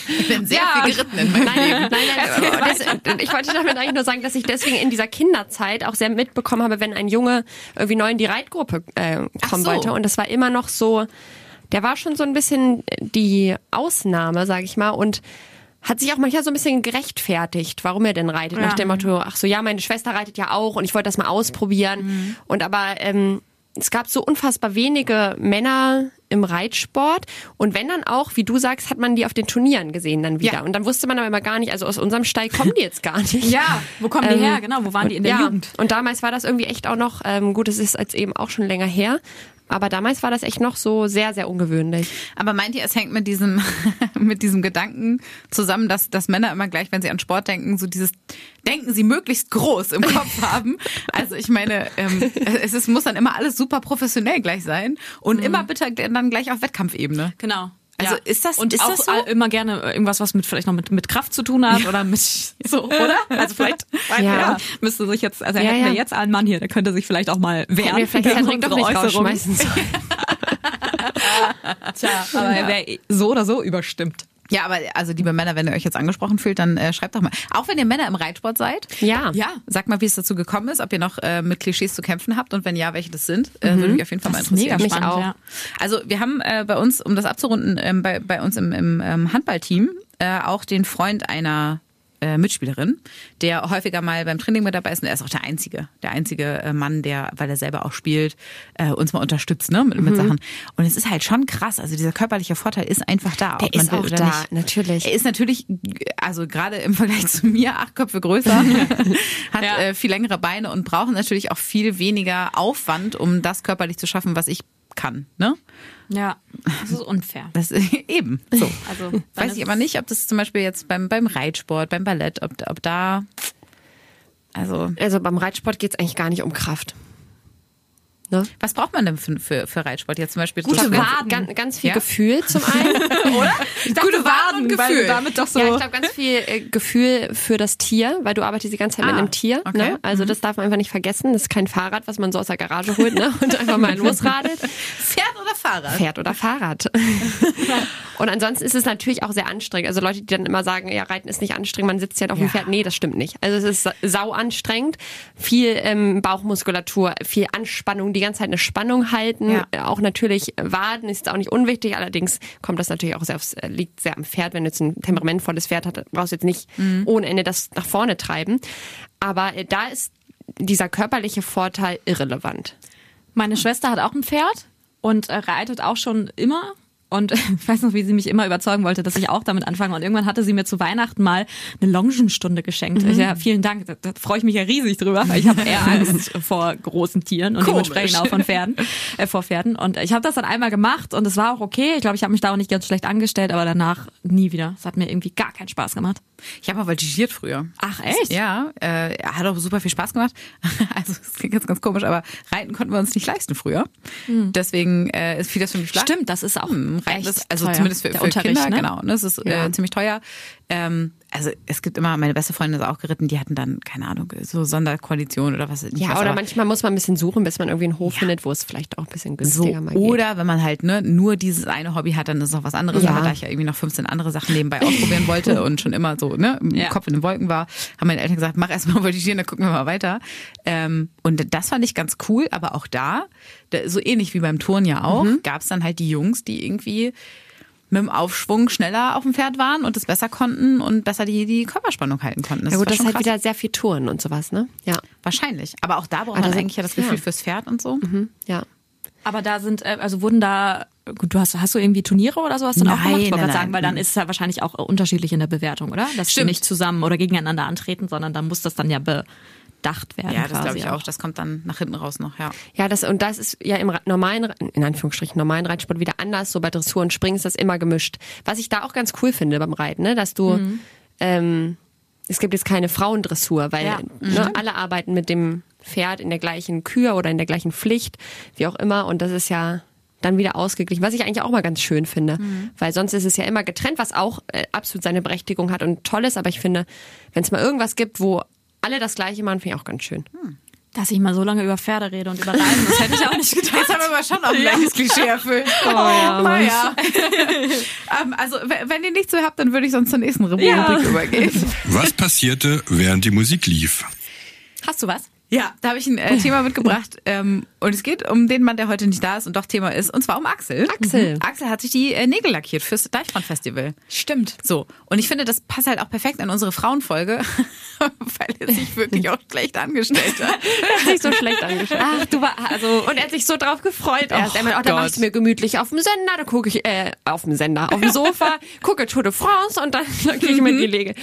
Ich bin sehr Ja, viel geritten in meinem nein, Leben. Nein, nein, aber das, ich wollte damit eigentlich nur sagen, dass ich deswegen in dieser Kinderzeit auch sehr mitbekommen habe, wenn ein Junge irgendwie neu in die Reitgruppe äh, kommen so. wollte. Und das war immer noch so, der war schon so ein bisschen die Ausnahme, sage ich mal. Und hat sich auch manchmal so ein bisschen gerechtfertigt, warum er denn reitet. Ja. Nach dem Motto, ach so, ja, meine Schwester reitet ja auch und ich wollte das mal ausprobieren. Und aber ähm, es gab so unfassbar wenige Männer im Reitsport und wenn dann auch, wie du sagst, hat man die auf den Turnieren gesehen dann wieder. Ja. Und dann wusste man aber immer gar nicht, also aus unserem Stall kommen die jetzt gar nicht. Ja, wo kommen die Ähm, her? Genau, wo waren die in der ja, Jugend? Und damals war das irgendwie echt auch noch, ähm, gut, es ist jetzt eben auch schon länger her, aber damals war das echt noch so sehr, sehr ungewöhnlich. Aber meint ihr, es hängt mit diesem, mit diesem Gedanken zusammen, dass, dass Männer immer gleich, wenn sie an Sport denken, so dieses Denken sie möglichst groß im Kopf haben? Also ich meine, ähm, es ist, muss dann immer alles super professionell gleich sein und immer bitte dann gleich auf Wettkampfebene. Genau. Also Ja. ist das, und ist auch das so? äh, immer gerne irgendwas, was mit vielleicht noch mit, mit Kraft zu tun hat oder mit so, oder? Also vielleicht Ja. ja. müsste sich jetzt, also Ja, hätten wir ja. jetzt einen Mann hier, der könnte sich vielleicht auch mal wehren. wir vielleicht gegen unsere nicht Äußerungen. Tja, aber er wäre so oder so überstimmt. Ja, aber also liebe Männer, wenn ihr euch jetzt angesprochen fühlt, dann äh, schreibt doch mal. Auch wenn ihr Männer im Reitsport seid. Ja. Ja, sagt mal, wie es dazu gekommen ist, ob ihr noch äh, mit Klischees zu kämpfen habt und wenn ja, welche das sind. Äh, würde mich auf jeden Fall mal Das ist interessieren. mega Mich spannend, auch. ja. Also wir haben äh, bei uns, um das abzurunden, ähm, bei, bei uns im, im ähm, Handballteam äh, auch den Freund einer äh, Mitspielerin, der häufiger mal beim Training mit dabei ist und er ist auch der einzige, der einzige äh, Mann, der, weil er selber auch spielt, äh, uns mal unterstützt, ne, mit, Mhm. mit Sachen. Und es ist halt schon krass, also dieser körperliche Vorteil ist einfach da. Der ist auch da, nicht. natürlich. Er ist natürlich, also gerade im Vergleich zu mir, acht Köpfe größer, hat Ja. äh, viel längere Beine und braucht natürlich auch viel weniger Aufwand, um das körperlich zu schaffen, was ich kann, ne? Ja, das ist unfair. Das eben. So. Also, Weiß ich aber es- nicht, ob das zum Beispiel jetzt beim, beim Reitsport, beim Ballett, ob, ob da. Also, Also beim Reitsport geht's eigentlich gar nicht um Kraft. Ne? was braucht man denn für, für, für Reitsport? Jetzt zum Beispiel Gute Waden. Ganz, ganz viel Ja? Gefühl zum einen. oder? Gute Waden und Gefühl. Weil damit doch so. Ja, ich glaube ganz viel äh, Gefühl für das Tier, weil du arbeitest die ganze Zeit mit Ah, einem Tier. okay. Ne? Also das darf man einfach nicht vergessen. Das ist kein Fahrrad, was man so aus der Garage holt ne? und einfach mal losradelt. Pferd oder Fahrrad? Pferd oder Fahrrad. und ansonsten ist es natürlich auch sehr anstrengend. Also Leute, die dann immer sagen, ja, Reiten ist nicht anstrengend, man sitzt ja auf dem Ja. Pferd. Nee, das stimmt nicht. Also es ist sa- sau anstrengend. Viel ähm, Bauchmuskulatur, viel Anspannung, die ganze Zeit eine Spannung halten. Ja. Äh, Auch natürlich Waden ist auch nicht unwichtig. Allerdings kommt das natürlich auch sehr aufs, äh, liegt sehr am Pferd. Wenn du jetzt ein temperamentvolles Pferd hast, brauchst du jetzt nicht ohne Ende das nach vorne treiben. Aber äh, da ist dieser körperliche Vorteil irrelevant. Meine Schwester hat auch ein Pferd und reitet auch schon immer. Und ich weiß noch, wie sie mich immer überzeugen wollte, dass ich auch damit anfange. Und irgendwann hatte sie mir zu Weihnachten mal eine Longenstunde geschenkt. Ich, ja, vielen Dank, da, da freue ich mich ja riesig drüber, weil ich habe eher Angst vor großen Tieren und Komisch. dementsprechend auch von Pferden, äh, vor Pferden. Und ich habe das dann einmal gemacht und es war auch okay. Ich glaube, ich habe mich da auch nicht ganz schlecht angestellt, aber danach nie wieder. Es hat mir irgendwie gar keinen Spaß gemacht. Ich habe mal voltigiert früher. Ach, echt? Ja, äh, hat auch super viel Spaß gemacht. Also es klingt jetzt ganz komisch, aber Reiten konnten wir uns nicht leisten früher. Deswegen äh, ist fiel das für mich flach. Stimmt, das ist auch Hm, Ist, also teuer. zumindest für, für Unterricht, Kinder, ne? genau. Ne? Es ist Ja. äh, ziemlich teuer. Ähm, also es gibt immer, meine beste Freundin ist auch geritten, die hatten dann, keine Ahnung, so Sonderkoalition oder was. nicht Ja, was, oder manchmal muss man ein bisschen suchen, bis man irgendwie einen Hof findet, wo es vielleicht auch ein bisschen so, günstiger mal geht. oder wenn man halt ne, nur dieses eine Hobby hat, dann ist noch was anderes. Ja. Aber da ich ja irgendwie noch 15 andere Sachen nebenbei ausprobieren wollte und schon immer so ne, im Ja. Kopf in den Wolken war, haben meine Eltern gesagt, mach erstmal Voltigieren, dann gucken wir mal weiter. Ähm, und das fand ich ganz cool, aber auch da, da so ähnlich wie beim Turn ja auch, Mhm. gab es dann halt die Jungs, die irgendwie mit dem Aufschwung schneller auf dem Pferd waren und es besser konnten und besser die, die Körperspannung halten konnten. ja gut, das ist halt krass. wieder sehr viel Touren und sowas, ne? Ja. Wahrscheinlich. Aber auch da braucht Ah, man eigentlich ja das Gefühl ja. fürs Pferd und so. Hm, ja. Aber da sind, äh, also wurden da, gut, du hast, hast du irgendwie Turniere oder sowas dann auch Nein, gemacht? Ich wollte gerade sagen, weil dann ist es ja wahrscheinlich auch äh, unterschiedlich in der Bewertung, oder? Dass die Stimmt. nicht zusammen oder gegeneinander antreten, sondern dann muss das dann ja bedacht werden. Ja, das glaube ich auch. Das kommt dann nach hinten raus noch, ja. Ja, das, und das ist ja im normalen, in Anführungsstrichen, normalen Reitsport wieder anders. So bei Dressur und Springen ist das immer gemischt. Was ich da auch ganz cool finde beim Reiten, ne, dass du, ähm, es gibt jetzt keine Frauendressur, weil Ja, ne, alle arbeiten mit dem Pferd in der gleichen Kür oder in der gleichen Pflicht, wie auch immer. Und das ist ja dann wieder ausgeglichen, was ich eigentlich auch mal ganz schön finde. Weil sonst ist es ja immer getrennt, was auch äh, absolut seine Berechtigung hat und toll ist. Aber ich finde, wenn es mal irgendwas gibt, wo alle das Gleiche machen, finde ich auch ganz schön. Dass ich mal so lange über Pferde rede und über Reisen, das hätte ich auch nicht gedacht. Jetzt haben wir aber schon auch ein gleiches Klischee erfüllt. Oh, ja, ähm, also, wenn ihr nichts mehr habt, dann würde ich sonst zur nächsten Rubrik Ja. übergehen. Was passierte, während die Musik lief? Hast du was? Ja, da habe ich ein äh, Thema mitgebracht. Ähm, und es geht um den Mann, der heute nicht da ist und doch Thema ist. Und zwar um Axel. Axel. Mhm. Axel hat sich die äh, Nägel lackiert fürs Deichbrand-Festival. Stimmt. So. Und ich finde, das passt halt auch perfekt in unsere Frauenfolge, weil er sich wirklich auch schlecht angestellt hat. Er hat sich so schlecht angeschaut. Ach, du war, also, Und er hat sich so drauf gefreut. Er er meinte, oh, dann Gott. mach ich mir gemütlich auf dem Sender, dann gucke ich, äh, auf dem Sender, auf dem Sofa, gucke Tour de France und dann kriege ich mir die Lege.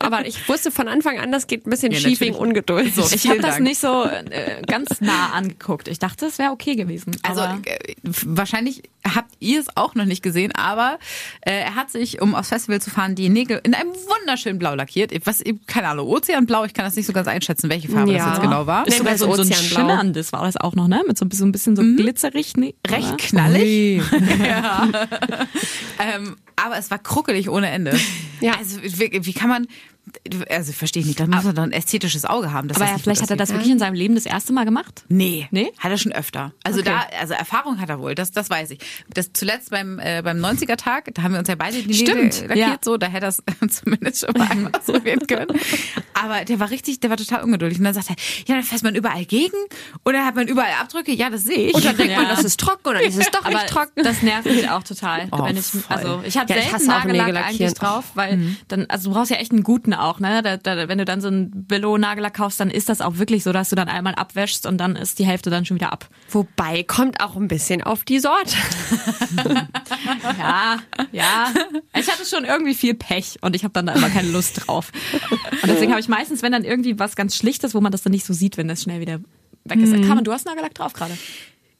Aber ich wusste von Anfang an, das geht ein bisschen Ja, schief wegen. Ungeduld. So. ich habe das. Nicht so äh, ganz nah angeguckt. Ich dachte, es wäre okay gewesen. Also äh, wahrscheinlich habt ihr es auch noch nicht gesehen, aber äh, er hat sich, um aufs Festival zu fahren, die Nägel in einem wunderschönen Blau lackiert. Was, keine Ahnung, Ozeanblau, ich kann das nicht so ganz einschätzen, welche Farbe das Ja. jetzt genau war. ist sogar das so, so ein Ozeanblau. schimmerndes war das auch noch, ne? Mit so ein bisschen, so, ein bisschen so glitzerig. Nee, Recht oder? knallig. ja. ähm, aber es war kruckelig ohne Ende. Ja. Also wie, wie kann man, also verstehe ich nicht, da muss man doch ein ästhetisches Auge haben. Aber das ja, vielleicht hat er das wirklich in seinem Leben das erste Mal gemacht. Nee, Nee? hat er schon öfter. Also Okay. da, also Erfahrung hat er wohl, das, das weiß ich. Das zuletzt beim, äh, beim 90er-Tag, da haben wir uns ja beide die Stimmt, lackiert, ja. so, da hätte er es zumindest schon mal einmal ausprobieren können. Aber der war richtig, der war total ungeduldig. Und dann sagt er, ja, dann fährt man überall gegen oder hat man überall Abdrücke? Ja, das sehe ich. Und dann denkt man, Ja. das ist trocken und dann ist es doch Aber nicht trocken. das nervt mich auch total. Oh, wenn ich, also ich habe Ja, selten Nagellack eigentlich drauf, weil dann, also du brauchst ja echt einen guten auch, ne? Da, da, wenn du dann so einen Billo-Nagellack kaufst, dann ist das auch wirklich so, dass du dann einmal abwäschst und dann ist die Hälfte dann schon wieder ab. Wobei, kommt auch ein bisschen auf die Sorte. Ja, ja. Ich hatte schon irgendwie viel Pech und ich habe dann da immer keine Lust drauf. Und deswegen habe ich meistens, wenn dann irgendwie was ganz Schlichtes, wo man das dann nicht so sieht, wenn das schnell wieder weg ist. Carmen, du hast Nagellack drauf gerade.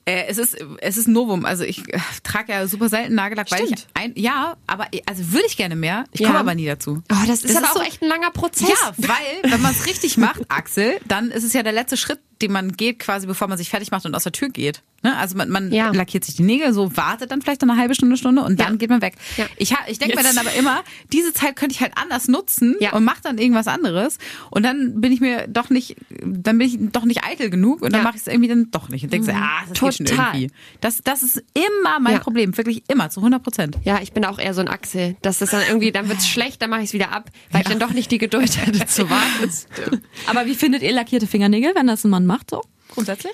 Äh, es ist es ist ein Novum. Also ich äh, trage ja super selten Nagellack, weil ich Stimmt. ein ja, aber also würde ich gerne mehr. Ich Ja. komme aber nie dazu. Oh, das ist Das aber ist auch so- echt ein langer Prozess. Ja, weil wenn man es richtig macht, Axel, dann ist es ja der letzte Schritt, den man geht, quasi bevor man sich fertig macht und aus der Tür geht. Ne? Also man, man Ja. lackiert sich die Nägel, so wartet dann vielleicht eine halbe Stunde, Stunde und dann Ja. geht man weg. Ja. Ich, ich denke mir dann aber immer, diese Zeit könnte ich halt anders nutzen und mache dann irgendwas anderes. Und dann bin ich mir doch nicht, dann bin ich doch nicht eitel genug und dann mache ich es irgendwie dann doch nicht. Und denke so, ah, das geht schon Total. irgendwie. Das, das ist immer mein. Problem, wirklich immer, zu 100 Prozent. Ja, ich bin auch eher so ein Axel. Dass das dann irgendwie, dann wird's schlecht, dann mache ich es wieder ab, weil ich dann doch nicht die Geduld hatte zu warten. Aber wie findet ihr lackierte Fingernägel, wenn das ein Mann macht, so? Grundsätzlich?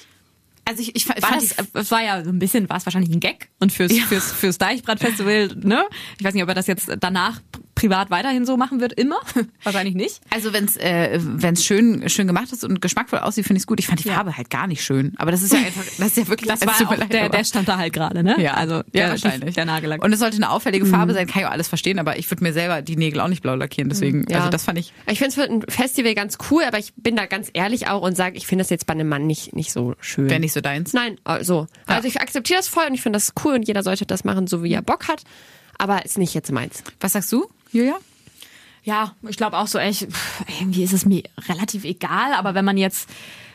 Also ich, ich, fa- War fand das, es war ja so ein bisschen, war es wahrscheinlich ein Gag und fürs, fürs, fürs Deichbrand-Festival, ne? Ich weiß nicht, ob er das jetzt danach privat weiterhin so machen wird, immer. Wahrscheinlich nicht. Also wenn es äh, wenn's schön schön gemacht ist und geschmackvoll aussieht, finde ich es gut. Ich fand die Farbe halt gar nicht schön. Aber das ist ja einfach, das ist ja wirklich, Das war auch leid, der, der stand da halt gerade, ne? ja, also ja, der, wahrscheinlich. der Nagellack. Und es sollte eine auffällige Farbe sein, kann ich auch alles verstehen, aber ich würde mir selber die Nägel auch nicht blau lackieren. Deswegen, Ja. also das fand ich. Ich finde es für ein Festival ganz cool, aber ich bin da ganz ehrlich auch und sage, ich finde das jetzt bei einem Mann nicht, nicht so schön. Wäre nicht so deins. Nein, also. Also ich akzeptiere das voll und ich finde das cool und jeder sollte das machen, so wie er Bock hat. Aber ist nicht jetzt meins. Was sagst du, Julia? Ja, ich glaube auch so, echt, irgendwie ist es mir relativ egal, aber wenn man jetzt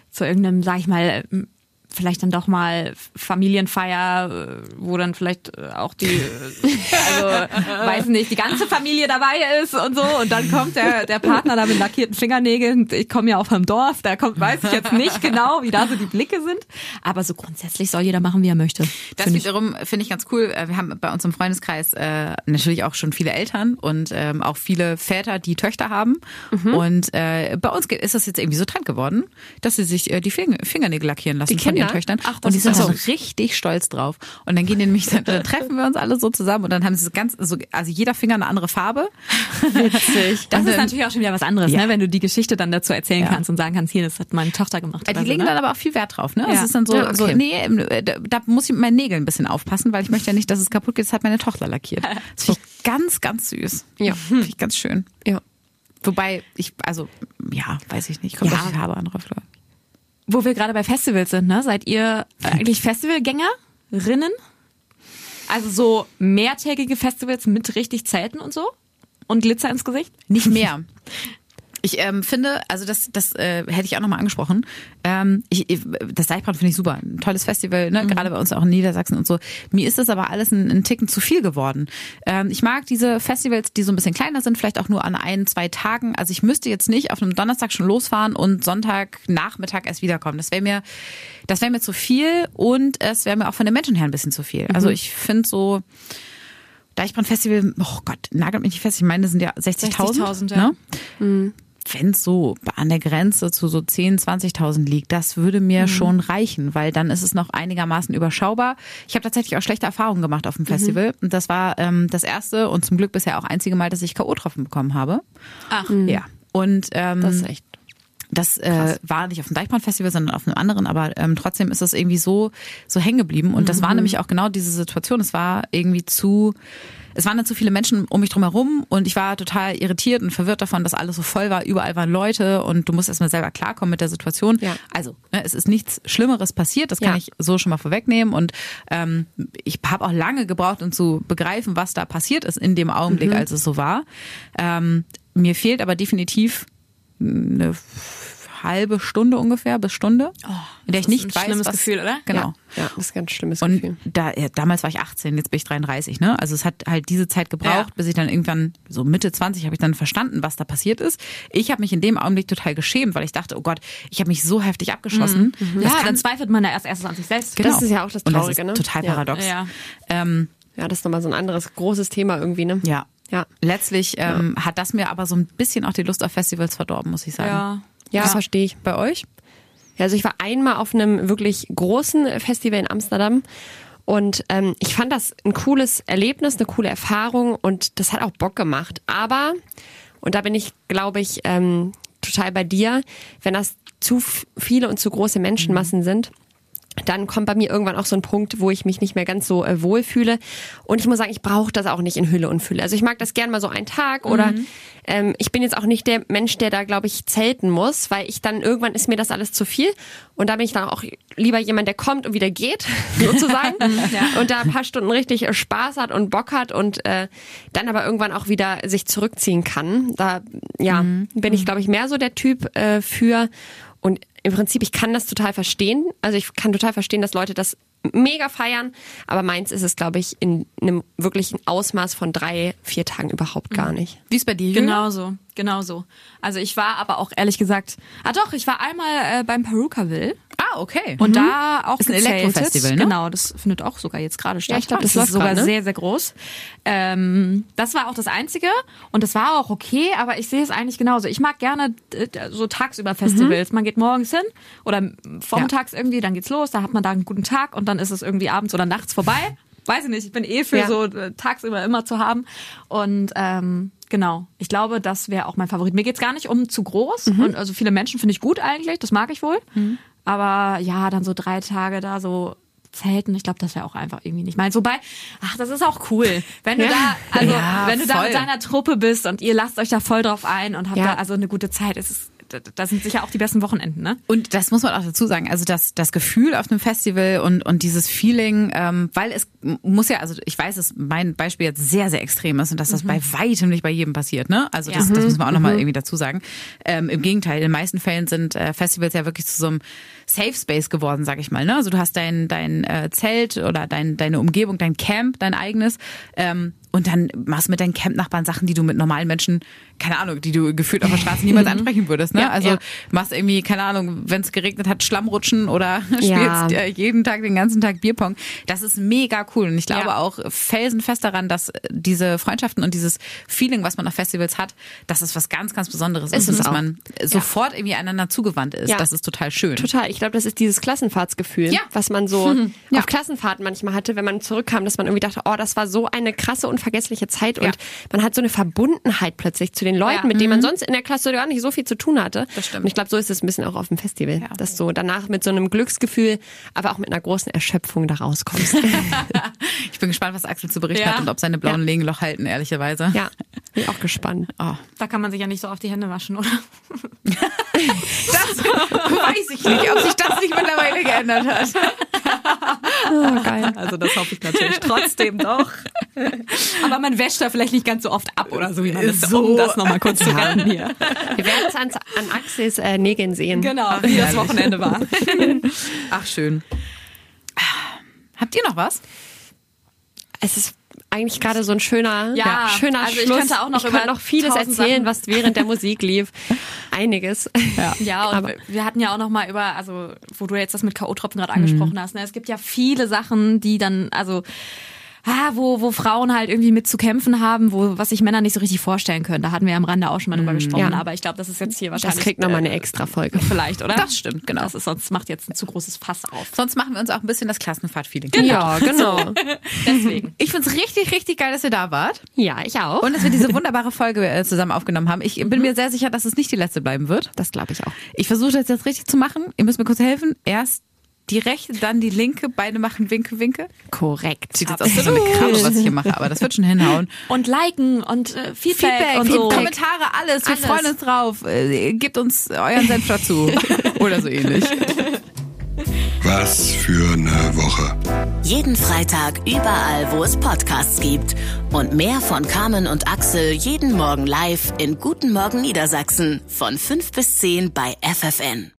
zu irgendeinem, sag ich mal, vielleicht dann doch mal Familienfeier, äh, wo dann vielleicht äh, auch die, äh, also weiß nicht, die ganze Familie dabei ist und so und dann kommt der, der Partner da mit lackierten Fingernägeln. Ich komme ja auch vom Dorf, da kommt, weiß ich jetzt nicht genau, wie da so die Blicke sind, aber so grundsätzlich soll jeder machen, wie er möchte. Das Find wiederum finde ich ganz cool. Wir haben bei uns im Freundeskreis äh, natürlich auch schon viele Eltern und ähm, auch viele Väter, die Töchter haben. Mhm. Und äh, bei uns ist das jetzt irgendwie so Trend geworden, dass sie sich äh, die Finger, Fingernägel lackieren lassen Die von Kinder? Töchtern. Ach, das und die sind so. richtig stolz drauf. Und dann gehen die nämlich, dann, dann treffen wir uns alle so zusammen und dann haben sie so ganz, so, also jeder Finger eine andere Farbe. Witzig. Das ist natürlich auch schon wieder was anderes, Ja. ne? wenn du die Geschichte dann dazu erzählen Ja. kannst und sagen kannst, hier, das hat meine Tochter gemacht. Oder die so, legen ne? dann aber auch viel Wert drauf, ne? Ja. Es ist dann so, okay. so nee, äh, da, da muss ich mit meinen Nägeln ein bisschen aufpassen, weil ich möchte ja nicht, dass es kaputt geht. Das hat meine Tochter lackiert. Das finde ich ganz, ganz süß. Ja. Finde ich ganz schön. Ja. Wobei, ich, also, ja, weiß ich nicht. Kommt Ja. auf die Farbe an drauf. ich. Wo wir gerade bei Festivals sind, ne? Seid ihr eigentlich Festivalgängerinnen? Also so mehrtägige Festivals mit richtig Zelten und so? Und Glitzer ins Gesicht? Nicht mehr. Ich ähm, finde, also das, das äh, hätte ich auch nochmal angesprochen. Ähm, ich, das Deichbrand finde ich super. Ein tolles Festival, ne? gerade bei uns auch in Niedersachsen und so. Mir ist das aber alles ein, ein Ticken zu viel geworden. Ähm, ich mag diese Festivals, die so ein bisschen kleiner sind, vielleicht auch nur an ein, zwei Tagen. Also ich müsste jetzt nicht auf einem Donnerstag schon losfahren und Sonntagnachmittag erst wiederkommen. Das wäre mir, das wäre mir zu viel und es wäre mir auch von den Menschen her ein bisschen zu viel. Also ich finde so, Deichbrand-Festival, oh Gott, nagelt mich nicht fest, ich meine, das sind ja 60.000. 60.000, ja. Ne? Wenn es so an der Grenze zu so 10.000, 20.000 liegt, das würde mir schon reichen, weil dann ist es noch einigermaßen überschaubar. Ich habe tatsächlich auch schlechte Erfahrungen gemacht auf dem Festival. Und das war ähm, das erste und zum Glück bisher auch einzige Mal, dass ich K.O.-Tropfen bekommen habe. Ach. Ja. Und ähm, Das ist echt. Das äh, war nicht auf dem Deichbrand-Festival, sondern auf einem anderen, aber ähm, trotzdem ist das irgendwie so, so hängen geblieben. Und das war nämlich auch genau diese Situation. Es war irgendwie zu, es waren dann zu viele Menschen um mich drum herum und ich war total irritiert und verwirrt davon, dass alles so voll war. Überall waren Leute und du musst erstmal selber klarkommen mit der Situation. Ja. Also, ne, es ist nichts Schlimmeres passiert, das kann Ja. ich so schon mal vorwegnehmen. Und ähm, ich habe auch lange gebraucht, um zu begreifen, was da passiert ist in dem Augenblick, als es so war. Ähm, mir fehlt aber definitiv eine halbe Stunde ungefähr bis Stunde, in der ich das ist nicht ein weiß, schlimmes was, Gefühl, oder? Genau. Ja, ja, das ist ein ganz schlimmes Und Gefühl. da, ja, damals war ich 18, jetzt bin ich 33, ne? Also es hat halt diese Zeit gebraucht, Ja. bis ich dann irgendwann, so Mitte 20, habe ich dann verstanden, was da passiert ist. Ich habe mich in dem Augenblick total geschämt, weil ich dachte, oh Gott, ich habe mich so heftig abgeschossen. Das Ja, kann- dann zweifelt man ja erst erstes an sich selbst. genau. Das ist ja auch das Und Traurige, das ist ne? total Ja. paradox. Ja. Ähm, Ja, das ist nochmal so ein anderes großes Thema irgendwie, ne? ja. Ja. Letztlich ähm, hat das mir aber so ein bisschen auch die Lust auf Festivals verdorben, muss ich sagen. Ja. Ja, das verstehe ich. Bei euch? Ja, also ich war einmal auf einem wirklich großen Festival in Amsterdam und ähm, ich fand das ein cooles Erlebnis, eine coole Erfahrung und das hat auch Bock gemacht. Aber, und da bin ich, glaube ich, ähm, total bei dir, wenn das zu viele und zu große Menschenmassen sind, dann kommt bei mir irgendwann auch so ein Punkt, wo ich mich nicht mehr ganz so äh, wohl fühle. Und ich muss sagen, ich brauche das auch nicht in Hülle und Fülle. Also ich mag das gern mal so einen Tag oder ähm, ich bin jetzt auch nicht der Mensch, der da, glaube ich, zelten muss, weil ich dann irgendwann ist mir das alles zu viel. Und da bin ich dann auch lieber jemand, der kommt und wieder geht, sozusagen. Und da ein paar Stunden richtig äh, Spaß hat und Bock hat und äh, dann aber irgendwann auch wieder sich zurückziehen kann. Da ja, bin ich, glaube ich, mehr so der Typ äh, für. Und im Prinzip, ich kann das total verstehen. Also ich kann total verstehen, dass Leute das mega feiern. Aber meins ist es, glaube ich, in einem wirklichen Ausmaß von drei, vier Tagen überhaupt gar nicht. Wie ist bei dir? Julia? Genau so, genau so. Also ich war aber auch ehrlich gesagt, ah doch, ich war einmal äh, beim Perukaville Ah, okay. und da auch Ist ein. Elektrofestival, ne? Genau, das findet auch sogar jetzt gerade statt. Ja, ich glaub, das ist läuft sogar grad, ne? sehr, sehr groß. Ähm, das war auch das Einzige und das war auch okay, aber ich sehe es eigentlich genauso. Ich mag gerne äh, so tagsüber Festivals. Man geht morgens hin oder vormittags irgendwie, dann geht's los, da hat man da einen guten Tag und dann ist es irgendwie abends oder nachts vorbei. Weiß ich nicht, ich bin eh für Ja. so äh, tagsüber immer zu haben. Und ähm, genau, ich glaube, das wäre auch mein Favorit. Mir geht's gar nicht um zu groß. Und also viele Menschen finde ich gut eigentlich, das mag ich wohl. Aber ja, dann so drei Tage da so zelten, ich glaube, das wäre auch einfach irgendwie nicht meins. Wobei, ach, das ist auch cool. Wenn du da, also Ja, wenn du da voll. mit deiner Truppe bist und ihr lasst euch da voll drauf ein und habt Ja. da also eine gute Zeit, es ist, da- sind sicher auch die besten Wochenenden, ne? Und das muss man auch dazu sagen, also das, das Gefühl auf einem Festival und, und dieses Feeling, ähm, weil es muss ja, also ich weiß, dass mein Beispiel jetzt sehr, sehr extrem ist und dass das bei weitem nicht bei jedem passiert, ne? Also das, Ja. das muss man auch nochmal irgendwie dazu sagen. Ähm, Im Gegenteil, in den meisten Fällen sind äh, Festivals ja wirklich zu so einem Safe Space geworden, sag ich mal. Ne? Also du hast dein, dein äh, Zelt oder dein, deine Umgebung, dein Camp, dein eigenes. Ähm, und dann machst du mit deinen Camp-Nachbarn Sachen, die du mit normalen Menschen, keine Ahnung, die du gefühlt auf der Straße niemals ansprechen würdest. Ne? Ja, also ja. machst irgendwie, keine Ahnung, wenn es geregnet hat, Schlammrutschen oder spielst Ja. äh, jeden Tag, den ganzen Tag Bierpong. Das ist mega cool. Und ich glaube auch felsenfest daran, dass diese Freundschaften und dieses Feeling, was man auf Festivals hat, dass es was ganz, ganz Besonderes ist. Und dass auch. man sofort irgendwie einander zugewandt ist. Das ist total schön. Total. Ich glaube, das ist dieses Klassenfahrtsgefühl, was man so Ja. auf Klassenfahrten manchmal hatte, wenn man zurückkam, dass man irgendwie dachte, oh, das war so eine krasse, unvergessliche Zeit und Ja. man hat so eine Verbundenheit plötzlich zu den Leuten, Ja. mit denen man sonst in der Klasse gar nicht so viel zu tun hatte. Das stimmt. Und ich glaube, so ist es ein bisschen auch auf dem Festival, dass du danach mit so einem Glücksgefühl, aber auch mit einer großen Erschöpfung da rauskommst. Ich bin gespannt, was Axel zu berichten Ja. hat und ob seine blauen Ja. Legenloch halten, ehrlicherweise. ja, bin auch gespannt. Oh. Da kann man sich ja nicht so auf die Hände waschen, oder? Das weiß ich nicht, ob sich das nicht mittlerweile geändert hat. Oh, geil. Also das hoffe ich natürlich trotzdem doch. Aber man wäscht da vielleicht nicht ganz so oft ab oder so, wie man das, So. um das nochmal kurz zu retten hier. Wir werden es an, an Axels äh, Nägeln sehen. Genau, wie das herrlich. Wochenende war. Ach, schön. Habt ihr noch was? Es ist eigentlich gerade so ein schöner, Ja, schöner also ich Schluss. könnte auch noch ich könnte über noch vieles erzählen, Sachen- was während der Musik lief. Einiges. Ja, Ja, und Aber- wir hatten ja auch noch mal über, also wo du jetzt das mit K.O.-Tropfen gerade angesprochen hast, ne? es gibt ja viele Sachen, die dann, also ah, wo, wo Frauen halt irgendwie mit zu kämpfen haben, wo was sich Männer nicht so richtig vorstellen können. Da hatten wir ja am Rande auch schon mal drüber gesprochen, Ja. aber ich glaube, das ist jetzt hier wahrscheinlich. Das kriegt nochmal eine äh, extra Folge. Vielleicht, oder? Das stimmt, genau. Das ist sonst macht jetzt ein zu großes Fass auf. Sonst machen wir uns auch ein bisschen das Klassenfahrt-Feeling. Ja, genau. Deswegen. Ich find's richtig, richtig geil, dass ihr da wart Ja, ich auch. und dass wir diese wunderbare Folge äh, zusammen aufgenommen haben. Ich bin mir sehr sicher, dass es nicht die letzte bleiben wird. das glaube ich auch. Ich versuche das jetzt richtig zu machen. Ihr müsst mir kurz helfen. Erst die rechte, dann die linke. Beide machen Winke, Winke. Korrekt. Sieht jetzt aus wie so eine Krabbe, was ich hier mache, aber das wird schon hinhauen. Und liken und äh, Feedback, und so. Kommentare, alles. Wir Alles. freuen uns drauf. Äh, Gebt uns euren Senf dazu. Oder so ähnlich. Was für eine Woche. Jeden Freitag überall, wo es Podcasts gibt. Und mehr von Carmen und Axel jeden Morgen live in Guten Morgen Niedersachsen von 5 bis 10 bei FFN.